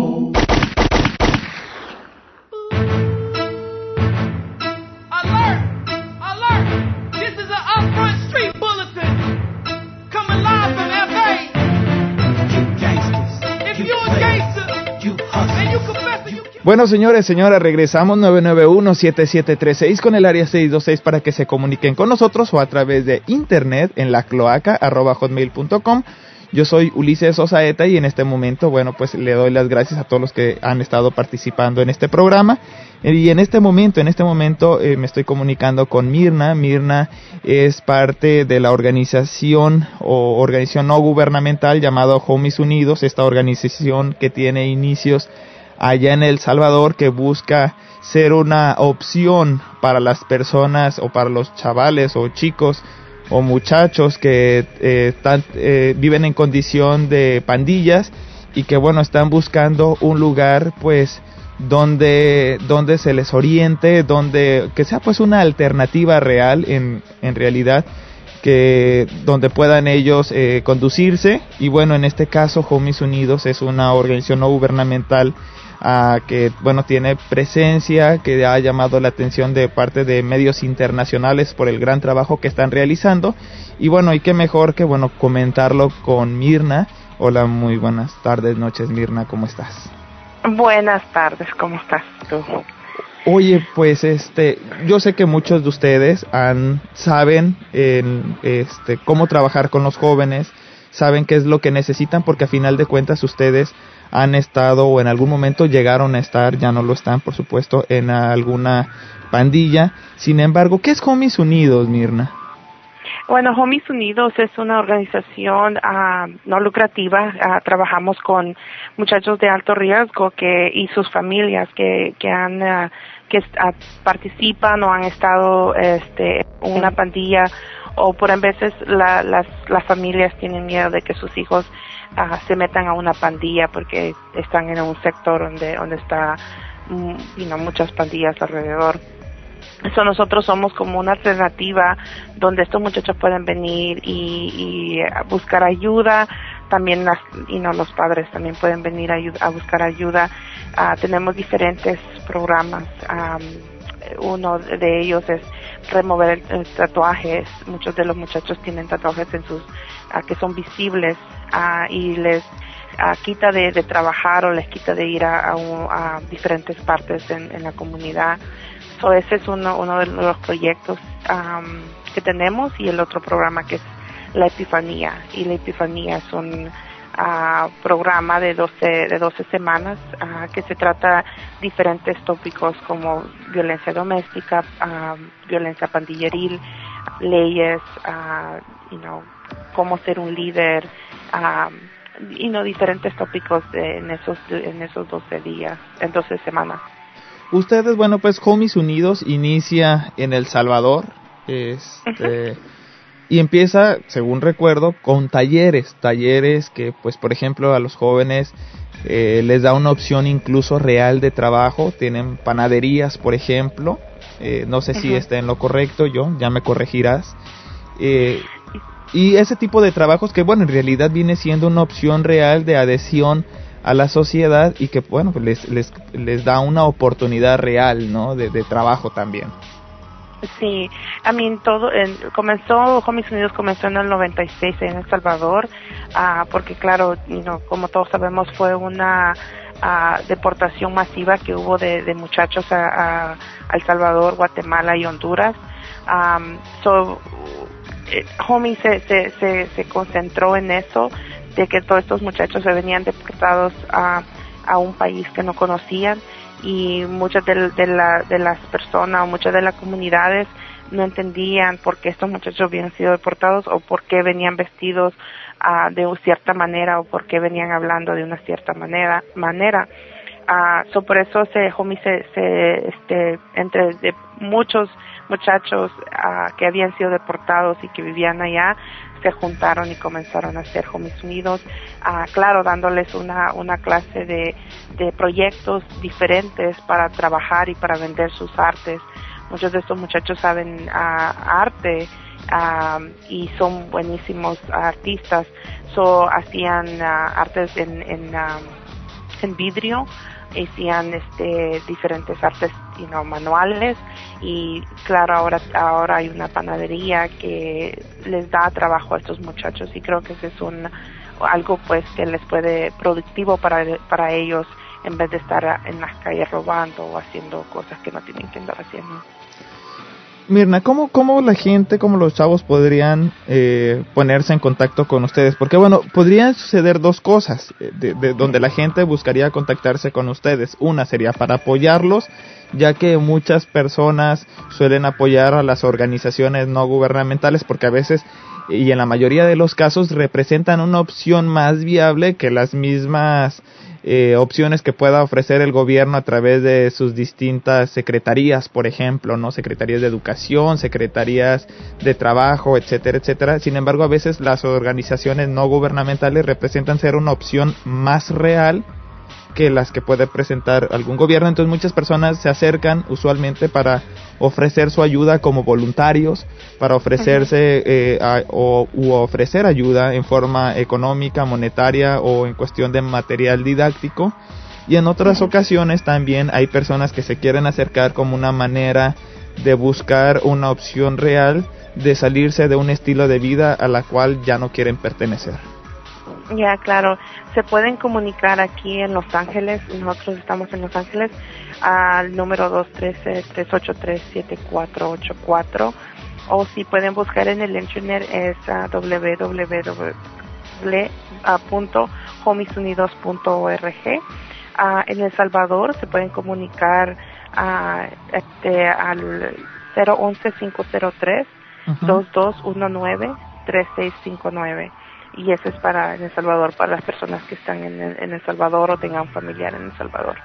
Bueno, señores, señoras, regresamos 991-7736 con el área 626 para que se comuniquen con nosotros o a través de internet en la cloaca hotmail.com. Yo soy Ulises Osaeta y en este momento, bueno, pues le doy las gracias a todos los que han estado participando en este programa. Y en este momento, en este momento eh, me estoy comunicando con Mirna. Mirna es parte de la organización o organización no gubernamental llamado Homies Unidos, esta organización que tiene inicios allá en El Salvador que busca ser una opción para las personas o para los chavales o chicos o muchachos que eh, eh, viven en condición de pandillas y que bueno están buscando un lugar pues donde donde se les oriente donde que sea pues una alternativa real en, en realidad que donde puedan ellos eh, conducirse. Y bueno en este caso Homies Unidos es una organización no gubernamental ah, que bueno tiene presencia que ha llamado la atención de parte de medios internacionales por el gran trabajo que están realizando. Y bueno y qué mejor que bueno comentarlo con Mirna. Hola muy buenas tardes noches Mirna cómo estás Buenas tardes, ¿cómo estás tú? Oye, pues este, yo sé que muchos de ustedes han, saben en, este, cómo trabajar con los jóvenes, saben qué es lo que necesitan porque a final de cuentas ustedes han estado o en algún momento llegaron a estar, ya no lo están por supuesto, en alguna pandilla. Sin embargo, ¿qué es Homies Unidos, Mirna? Bueno, Homies Unidos es una organización ah, no lucrativa. Ah, trabajamos con muchachos de alto riesgo que y sus familias que que han ah, que participan o han estado este en una pandilla o por a veces la, las las familias tienen miedo de que sus hijos ah, se metan a una pandilla porque están en un sector donde donde está mm, you know, muchas pandillas alrededor. Eso nosotros somos como una alternativa donde estos muchachos pueden venir y, y buscar ayuda. También las, y no los padres también pueden venir a, a buscar ayuda. Ah, tenemos diferentes programas. am, uno de ellos es remover tatuajes. Muchos de los muchachos tienen tatuajes en sus ah, que son visibles ah, y les quita de, de trabajar o les quita de ir a, a a diferentes partes en, la comunidad. So, ese es uno, uno de los proyectos am, que tenemos y el otro programa que es la Epifanía. Y la Epifanía es un ah, programa de 12, de 12 semanas ah, que se trata diferentes tópicos como violencia doméstica, ah, violencia pandilleril, leyes, ah, you know, cómo ser un líder, y no diferentes tópicos de- en esos en esos 12 días, en 12 semanas. Ustedes, bueno, pues Homies Unidos inicia en El Salvador. Este, Y empieza, según recuerdo, con talleres. Talleres que, pues, por ejemplo, a los jóvenes eh, les da una opción incluso real de trabajo. Tienen panaderías, por ejemplo. Eh, no sé si esté en lo correcto, yo, ya me corregirás. Eh, y ese tipo de trabajos que, bueno, en realidad viene siendo una opción real de adhesión a la sociedad y que, bueno, pues les, les, les da una oportunidad real, ¿no? De, trabajo también. Sí, I mean, todo, en- comenzó, Homies Unidos comenzó en el 96 en El Salvador, ah, porque claro, you como todos sabemos, fue una ah, deportación masiva que hubo de, de muchachos a, a, a El Salvador, Guatemala y Honduras. Um, eh, Homies se, se, se, concentró en eso, de que todos estos muchachos se venían deportados a, a un país que no conocían y muchas de, la, de las personas o muchas de las comunidades no entendían por qué estos muchachos habían sido deportados o por qué venían vestidos ah, de cierta manera o por qué venían hablando de una cierta manera manera. Ah, so por eso se Homie se, se este entre de muchos muchachos ah, que habían sido deportados y que vivían allá se juntaron y comenzaron a hacer Homies Unidos, ah, claro, dándoles una, una clase de, de proyectos diferentes para trabajar y para vender sus artes. Muchos de estos muchachos saben ah, arte ah, y son buenísimos artistas. So, hacían artes en, en, ah, en vidrio, hacían este, diferentes artes manuales y claro ahora ahora hay una panadería que les da trabajo a estos muchachos y creo que ese es un algo pues que les puede productivo para para ellos en vez de estar en las calles robando o haciendo cosas que no tienen que andar haciendo. Mirna, ¿cómo, ¿cómo la gente, cómo los chavos podrían eh, ponerse en contacto con ustedes? Porque, bueno, podrían suceder dos cosas eh, de, de donde la gente buscaría contactarse con ustedes. Una sería para apoyarlos, ya que muchas personas suelen apoyar a las organizaciones no gubernamentales porque a veces y en la mayoría de los casos representan una opción más viable que las mismas eh, opciones que pueda ofrecer el gobierno a través de sus distintas secretarías, por ejemplo, no secretarías de educación, secretarías de trabajo, etcétera, etcétera. Sin embargo, a veces las organizaciones no gubernamentales representan ser una opción más real que las que puede presentar algún gobierno. Entonces muchas personas se acercan usualmente para ofrecer su ayuda como voluntarios, para ofrecerse eh, a- o u ofrecer ayuda en forma económica, monetaria o en cuestión de material didáctico. Y en otras ocasiones también hay personas que se quieren acercar como una manera de buscar una opción real de salirse de un estilo de vida a la cual ya no quieren pertenecer. Ya, claro. Se pueden comunicar aquí en Los Ángeles. Nosotros estamos en Los Ángeles al número 213-383-7484. O si pueden buscar en el internet es ah, www.homiesunidos.org. Ah, en El Salvador se pueden comunicar ah, este, al 011-503. 2219-3659. Y eso es para en El Salvador, para las personas que están en el, en El Salvador o tengan familiar en El Salvador.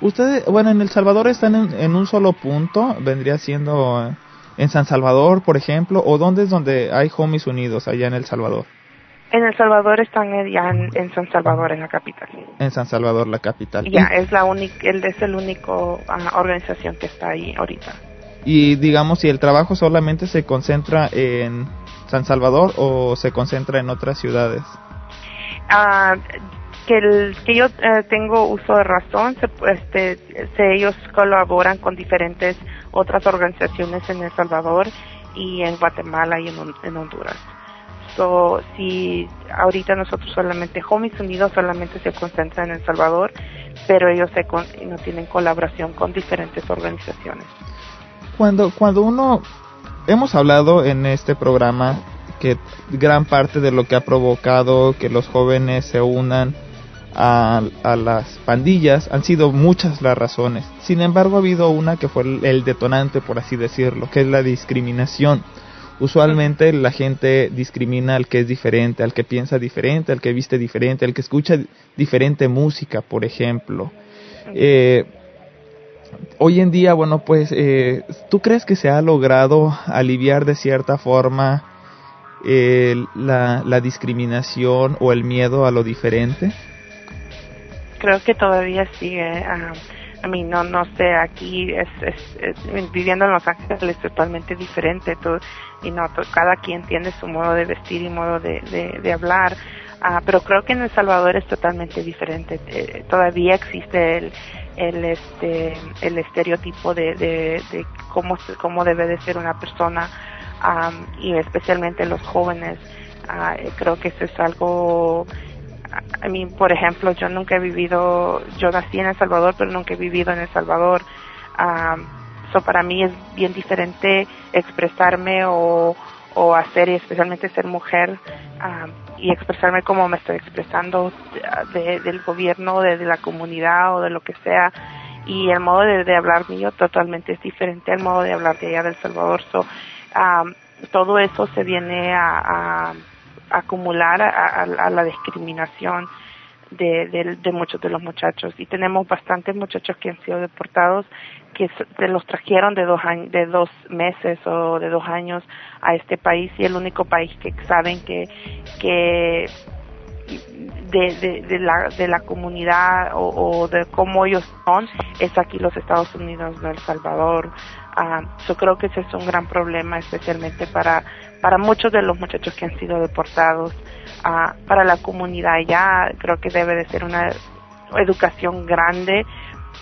Ustedes, bueno, en El Salvador están en, en un solo punto, vendría siendo eh, en San Salvador, por ejemplo, o dónde es donde hay homies unidos allá en El Salvador. En El Salvador están ya en, en San Salvador, en la capital. En San Salvador, la capital. Ya, es la única, es el único organización que está ahí ahorita. Y digamos, si el trabajo solamente se concentra en San Salvador o se concentra en otras ciudades. Ah, que el, que yo eh, tengo uso de razón, se, este, se- ellos colaboran con diferentes otras organizaciones en El Salvador y en Guatemala y en Honduras. So, si ahorita nosotros solamente, Homies Unidos solamente se concentra en El Salvador, pero ellos se con- no tienen colaboración con diferentes organizaciones. Cuando, cuando uno, hemos hablado en este programa que gran parte de lo que ha provocado que los jóvenes se unan a, a las pandillas han sido muchas las razones. Sin embargo, ha habido una que fue el, el detonante, por así decirlo, que es la discriminación. Usualmente la gente discrimina al que es diferente, al que piensa diferente, al que viste diferente, al que escucha diferente música, por ejemplo. Eh, hoy en día, bueno, pues, eh, ¿tú crees que se ha logrado aliviar de cierta forma eh, la, la discriminación o el miedo a lo diferente? creo que todavía sigue. ah, a mí no no sé aquí es, es, viviendo en Los Ángeles es totalmente diferente todo y no to- cada quien tiene su modo de vestir y modo de hablar Ah, pero creo que en El Salvador es totalmente diferente Eh, todavía existe el el este el estereotipo de, de, de cómo cómo debe de ser una persona y especialmente los jóvenes Ah, eh, creo que eso es algo a mí, por ejemplo, yo nunca he vivido, yo nací en El Salvador, pero nunca he vivido en El Salvador. Um, para mí es bien diferente expresarme o, o hacer, y especialmente ser mujer, um, y expresarme como me estoy expresando de- del gobierno, de, de la comunidad o de lo que sea. Y el modo de, de hablar mío totalmente es diferente al modo de hablar de allá del Salvador. So, um, todo eso se viene a, a acumular a la discriminación de, de, de muchos de los muchachos y tenemos bastantes muchachos que han sido deportados que se los trajeron de dos de dos meses o de dos años a este país y el único país que saben que que de, de, la de la comunidad o, de cómo ellos son es aquí los Estados Unidos no El Salvador. Ah, yo creo que ese es un gran problema especialmente para para muchos de los muchachos que han sido deportados. Ah, para la comunidad ya creo que debe de ser una educación grande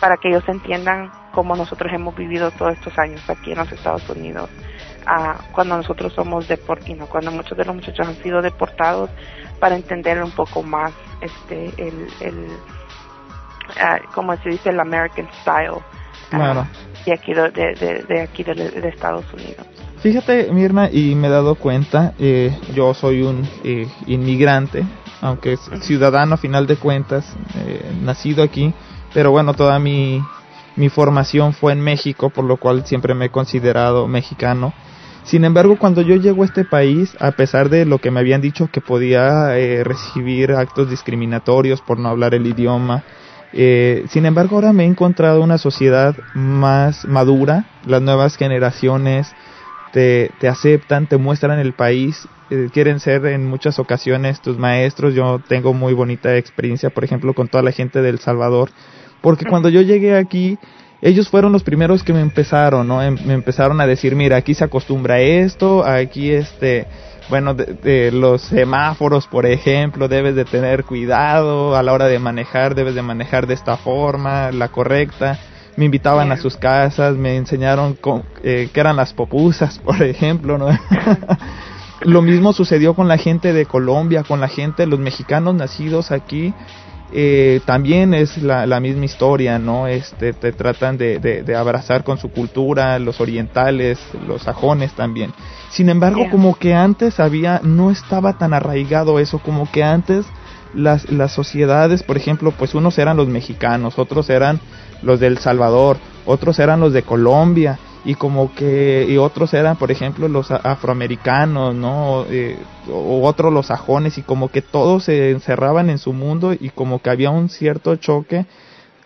para que ellos entiendan cómo nosotros hemos vivido todos estos años aquí en los Estados Unidos ah, cuando nosotros somos deportinos cuando muchos de los muchachos han sido deportados para entender un poco más este el, el ah, como se dice el American style Claro. de aquí de, de, de aquí de, de Estados Unidos. Fíjate, Mirna, y me he dado cuenta, eh, yo soy un eh, inmigrante, aunque es ciudadano a final de cuentas, eh, nacido aquí, pero bueno, toda mi, mi formación fue en México, por lo cual siempre me he considerado mexicano. Sin embargo, cuando yo llego a este país, a pesar de lo que me habían dicho que podía eh, recibir actos discriminatorios por no hablar el idioma, eh, sin embargo, ahora me he encontrado una sociedad más madura, las nuevas generaciones te, te aceptan, te muestran el país, eh, quieren ser en muchas ocasiones tus maestros. Yo tengo muy bonita experiencia, por ejemplo, con toda la gente del Salvador, porque cuando yo llegué aquí, ellos fueron los primeros que me empezaron, ¿no? Em- me empezaron a decir, mira, aquí se acostumbra a esto, aquí este, bueno, de, de los semáforos, por ejemplo, debes de tener cuidado a la hora de manejar, debes de manejar de esta forma, la correcta. Me invitaban a sus casas, me enseñaron co- eh, qué eran las popusas, por ejemplo, ¿no? Lo mismo sucedió con la gente de Colombia, con la gente, los mexicanos nacidos aquí, eh, también es la, la misma historia, ¿no? Este, te tratan de, de, de abrazar con su cultura, los orientales, los sajones también. Sin embargo, Yeah. como que antes había, no estaba tan arraigado eso, como que antes las, las sociedades, por ejemplo, pues unos eran los mexicanos, otros eran los del Salvador, otros eran los de Colombia, y como que y otros eran por ejemplo los afroamericanos no Eh, o otros los sajones y como que todos se encerraban en su mundo y como que había un cierto choque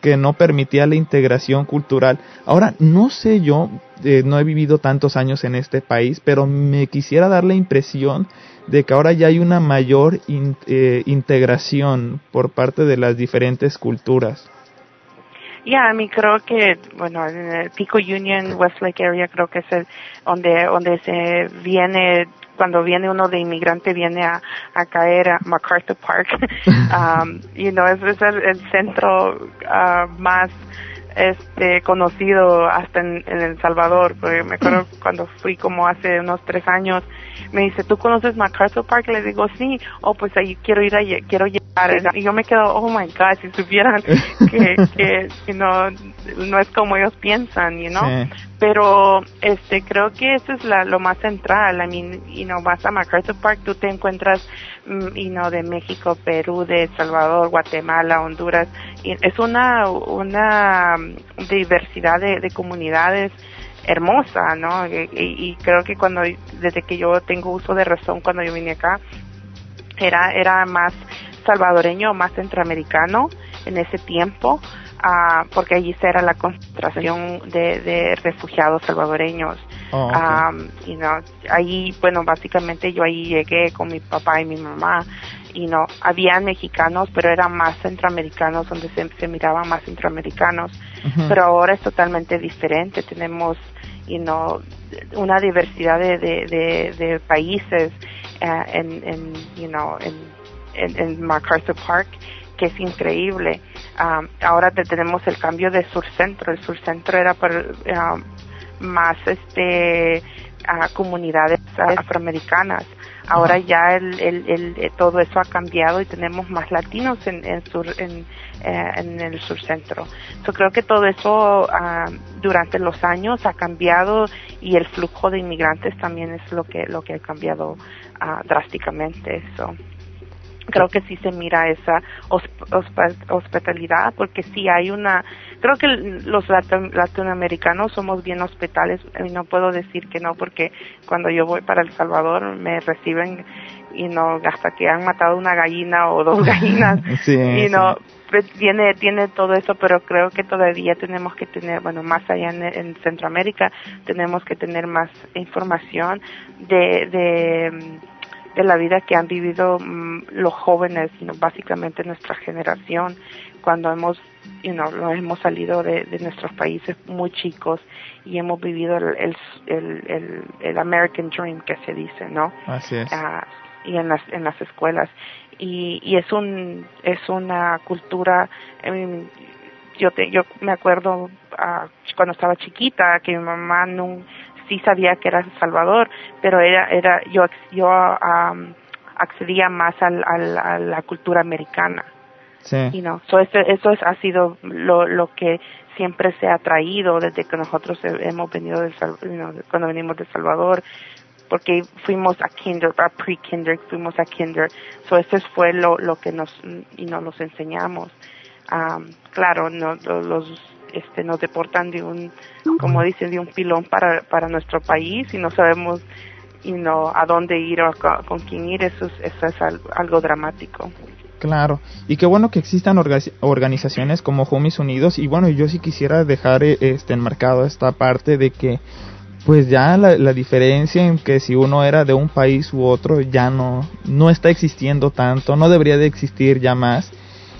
que no permitía la integración cultural. Ahora no sé yo eh, no he vivido tantos años en este país pero me quisiera dar la impresión de que ahora ya hay una mayor in- eh, integración por parte de las diferentes culturas Ya, a mí creo que, bueno, en el Pico Union, Westlake area, creo que es el donde, donde se viene, cuando viene uno de inmigrante, viene a, a caer a MacArthur Park. um, you know, es el, el centro ah, más este conocido hasta en, en El Salvador, porque me acuerdo cuando fui como hace unos tres años, me dice, ¿tú conoces MacArthur Park? Le digo, sí, oh, pues ahí quiero ir, a, quiero llegar. Y yo me quedo, oh my God, si supieran que, que you know, no es como ellos piensan, you know. Sí. Pero este creo que eso es la, lo más central. I mean, you know, vas a MacArthur Park, tú te encuentras, mm, you know, de México, Perú, de El Salvador, Guatemala, Honduras. Y es una una diversidad de, de comunidades hermosa, ¿no? Y, y- creo que cuando desde que yo tengo uso de razón cuando yo vine acá era era más salvadoreño, más centroamericano en ese tiempo, ah, porque allí se era la concentración de, de refugiados salvadoreños. Oh, ok. Am, y no, ahí, bueno, básicamente yo ahí llegué con mi papá y mi mamá y no, había mexicanos, pero eran más centroamericanos, donde se, se miraban más centroamericanos. Pero ahora es totalmente diferente. Tenemos, you know, una diversidad de, de, de, países eh, en, en, you know, en, en, en MacArthur Park que es increíble. Um, ahora te- tenemos el cambio de sur-centro. El sur-centro era para, um, más este a comunidades afroamericanas. Ahora ya el, el, el- eh, todo eso ha cambiado y tenemos más latinos en, en, sur, en, eh, en el surcentro. Yo creo que todo eso ah, durante los años ha cambiado y el flujo de inmigrantes también es lo que lo que ha cambiado ah, drásticamente. So, creo que sí se mira esa hospitalidad porque sí hay una creo que los latin- latinoamericanos somos bien hospitales y no puedo decir que no porque cuando yo voy para El Salvador me reciben y no hasta que han matado una gallina o dos gallinas Sí, y sí. no pues, tiene tiene todo eso pero creo que todavía tenemos que tener bueno más allá en, en Centroamérica tenemos que tener más información de de de la vida que han vivido mm, los jóvenes, básicamente nuestra generación, cuando hemos, you know, lo hemos salido de, de nuestros países muy chicos y hemos vivido el, el, el, el, el American Dream que se dice, ¿no? Así es. Ah, y en las en las escuelas y, y es un es una cultura I mean, yo te, yo me acuerdo ah, cuando estaba chiquita que mi mamá no sí sabía que era El Salvador pero era era yo yo am, accedía más al, al- a la cultura americana Sí. you know. so eso, eso es- ha sido lo, lo que siempre se ha traído desde que nosotros he- hemos venido de you know, cuando venimos de Salvador porque fuimos a kinder, a pre-kinder, fuimos a kinder, so eso fue lo, lo que nos, y nos los enseñamos. Am, claro, no, lo- los, este, nos deportan de un, como dicen, de un pilón para, para nuestro país y no sabemos, y no, a dónde ir o a- con quién ir, eso es, eso es al- algo dramático. Claro, y qué bueno que existan orga- organizaciones como Homies Unidos y bueno, yo sí quisiera dejar eh, este enmarcado esta parte de que pues ya la, la diferencia en que si uno era de un país u otro ya no no está existiendo tanto, no debería de existir ya más.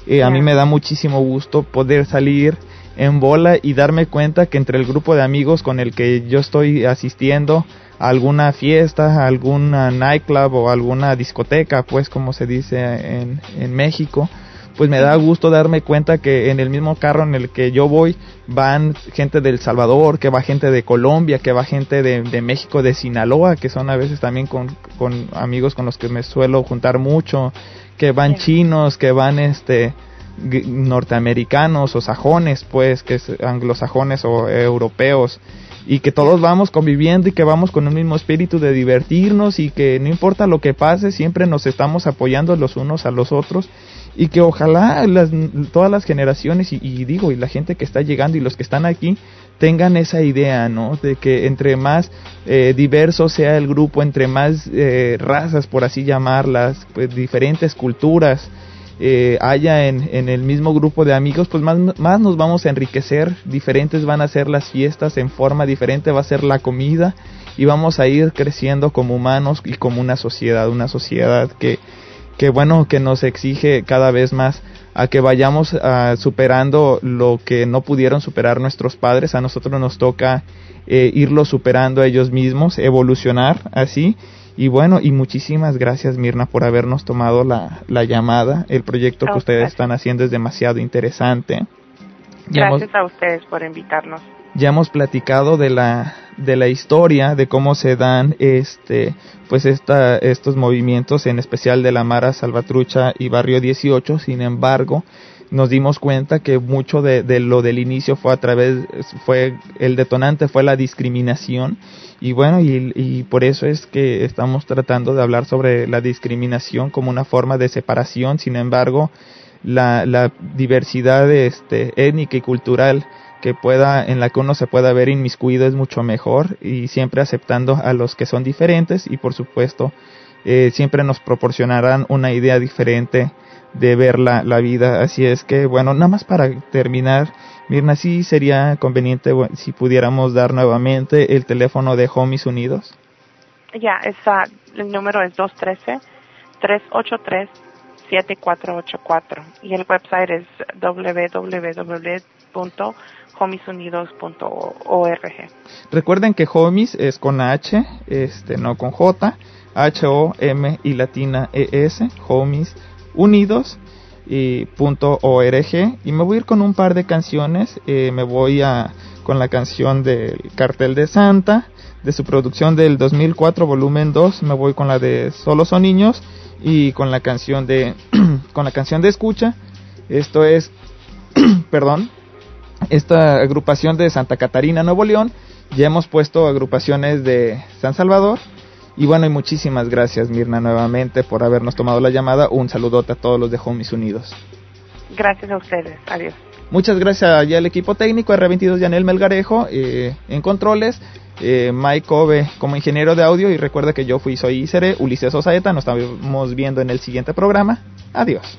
Eh, A mí me da muchísimo gusto poder salir en bola y darme cuenta que entre el grupo de amigos con el que yo estoy asistiendo a alguna fiesta, a alguna nightclub o alguna discoteca, pues como se dice en, en México, pues me da gusto darme cuenta que en el mismo carro en el que yo voy van gente del Salvador, que va gente de Colombia, que va gente de, de México, de Sinaloa, que son a veces también con, con amigos con los que me suelo juntar mucho, que van chinos, que van este norteamericanos o sajones, pues, que es anglosajones o europeos, y que todos vamos conviviendo y que vamos con un mismo espíritu de divertirnos y que no importa lo que pase, siempre nos estamos apoyando los unos a los otros y que ojalá las, todas las generaciones y, digo y la gente que está llegando y los que están aquí tengan esa idea, ¿no? De que entre más eh, diverso sea el grupo, entre más eh, razas, por así llamarlas, pues diferentes culturas eh, haya en, en el mismo grupo de amigos, pues más, más nos vamos a enriquecer, diferentes van a ser las fiestas en forma diferente, va a ser la comida y vamos a ir creciendo como humanos y como una sociedad, una sociedad que, que bueno, que nos exige cada vez más a que vayamos ah, superando lo que no pudieron superar nuestros padres, a nosotros nos toca eh, irlo superando a ellos mismos, evolucionar así. Y bueno, y muchísimas gracias Mirna por habernos tomado la, la llamada. El proyecto que ustedes están haciendo es demasiado interesante. Ya hemos- Gracias a ustedes por invitarnos. ya hemos platicado de la de la historia de cómo se dan este pues esta estos movimientos en especial de la Mara Salvatrucha y Barrio 18 sin embargo nos dimos cuenta que mucho de, lo del inicio fue a través fue el detonante fue la discriminación. Y bueno y, y por eso es que estamos tratando de hablar sobre la discriminación como una forma de separación. Sin embargo la, la diversidad este étnica y cultural que pueda en la que uno se pueda ver inmiscuido es mucho mejor y siempre aceptando a los que son diferentes. Y por supuesto eh, siempre nos proporcionarán una idea diferente de ver la, la vida. Así es que bueno nada más para terminar Mirna sí sería conveniente si pudiéramos dar nuevamente el teléfono de Homies Unidos Ya, esa, el número es 213-383-7484 y el website es www.homiesunidos.org. Recuerden que homies es con H, este, no con J, H O M y latina E S, homies unidos y punto y me voy a ir con un par de canciones, eh, me voy a con la canción del Cartel de Santa, de su producción del 2004 volumen 2, me voy con la de Solo son niños y con la canción de con la canción de escucha. Esto es perdón, esta agrupación de Santa Catarina, Nuevo León. Ya hemos puesto agrupaciones de San Salvador. Y bueno, y muchísimas gracias Mirna nuevamente por habernos tomado la llamada. Un saludote a todos los de Homies Unidos. Gracias a ustedes. Adiós. Muchas gracias allá al equipo técnico, R22 Yanel Melgarejo eh, en controles, eh, Mike Ove como ingeniero de audio y recuerda que yo fui, soy Isere, Ulises Osaeta, nos estamos viendo en el siguiente programa. Adiós.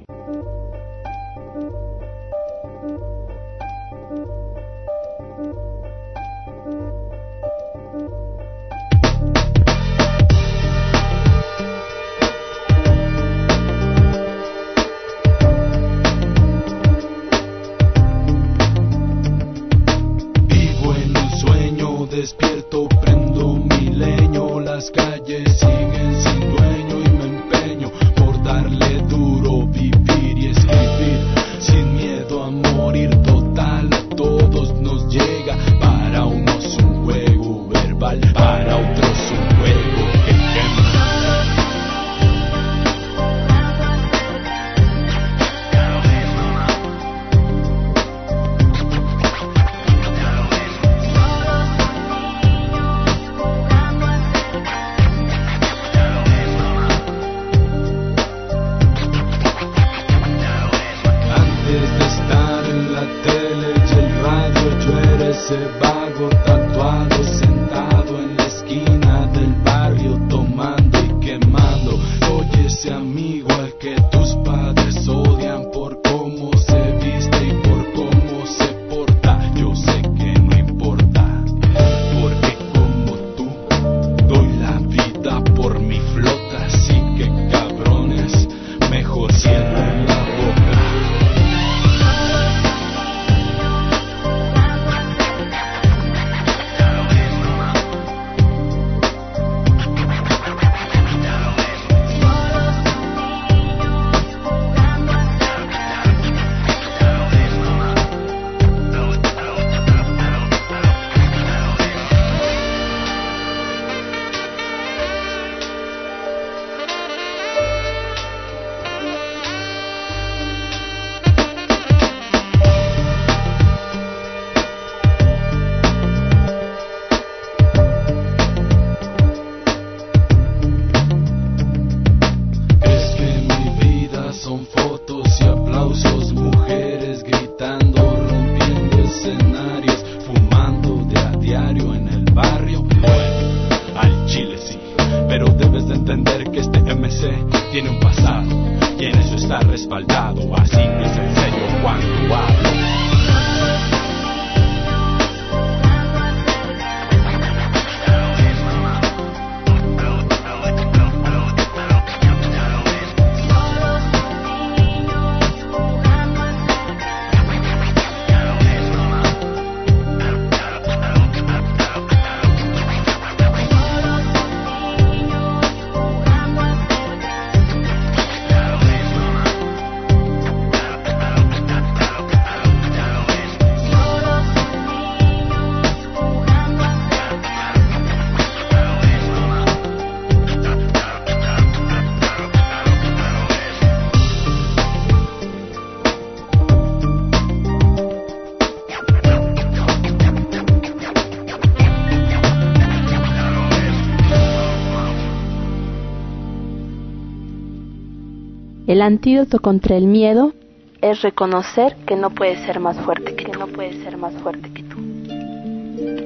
El antídoto contra el miedo es reconocer que no puedes ser más fuerte que, que no puedes ser más fuerte que tú.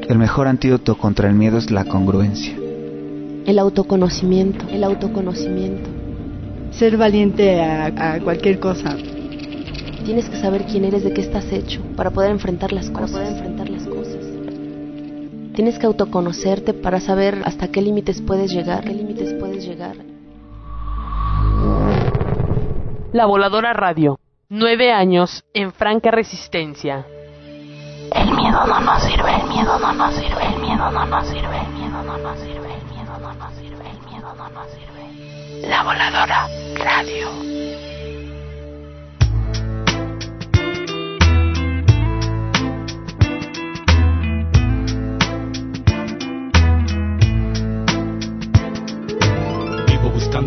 El mejor antídoto contra el miedo es la congruencia. El autoconocimiento, el autoconocimiento. Ser valiente a, a cualquier cosa. Tienes que saber quién eres, de qué estás hecho, para poder enfrentar las cosas. Para poder enfrentar las cosas. Tienes que autoconocerte para saber hasta qué límites puedes llegar, qué límites puedes llegar. La Voladora Radio. Nueve años en franca resistencia. El miedo no nos sirve, el miedo no nos sirve, el miedo no nos sirve, el miedo no nos sirve, el miedo no nos sirve, el miedo no nos sirve. La Voladora Radio.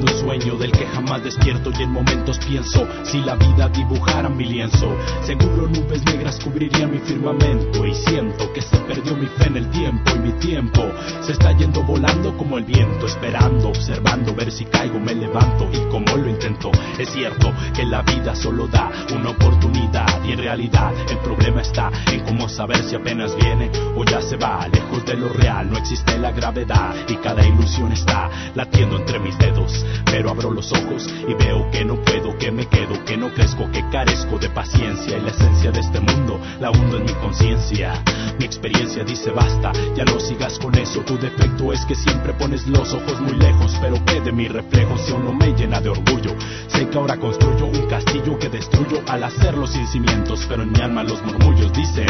Un sueño del que jamás despierto y en momentos pienso si la vida dibujara mi lienzo seguro nubes negras cubrirían mi firmamento y siento que se perdió mi fe en el tiempo y mi tiempo se está yendo volando como el viento esperando observando ver si caigo me levanto y como lo intento. Es cierto que la vida solo da una oportunidad y en realidad el problema está en cómo saber si apenas viene o ya se va. Lejos de lo real no existe la gravedad y cada ilusión está latiendo entre mis dedos pero abro los ojos y veo que no puedo, que me quedo, que no crezco, que carezco de paciencia y la esencia de este mundo la hundo en mi conciencia. Mi experiencia dice basta, ya no sigas con eso, tu defecto es que siempre pones los ojos muy lejos, pero qué de mi reflejo si no me llena de orgullo. Sé que ahora construyo un castillo que destruyo al hacerlo sin cimientos, pero en mi alma los murmullos dicen,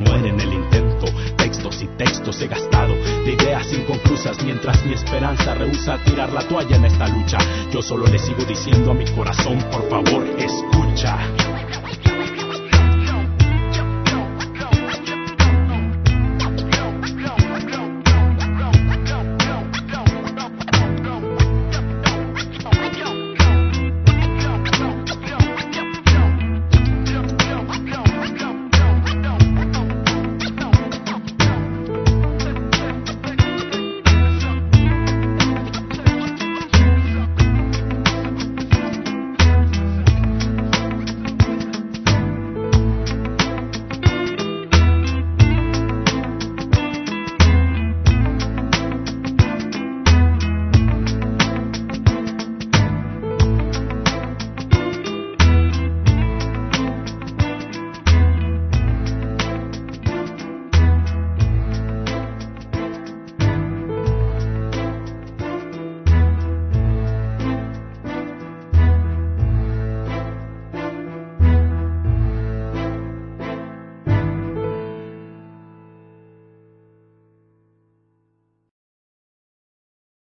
muere en el intento, textos y textos he gastado de ideas inconclusas mientras mi esperanza rehúsa tirar la toalla en esta lucha. Yo solo le sigo diciendo a mi corazón, por favor, escucha.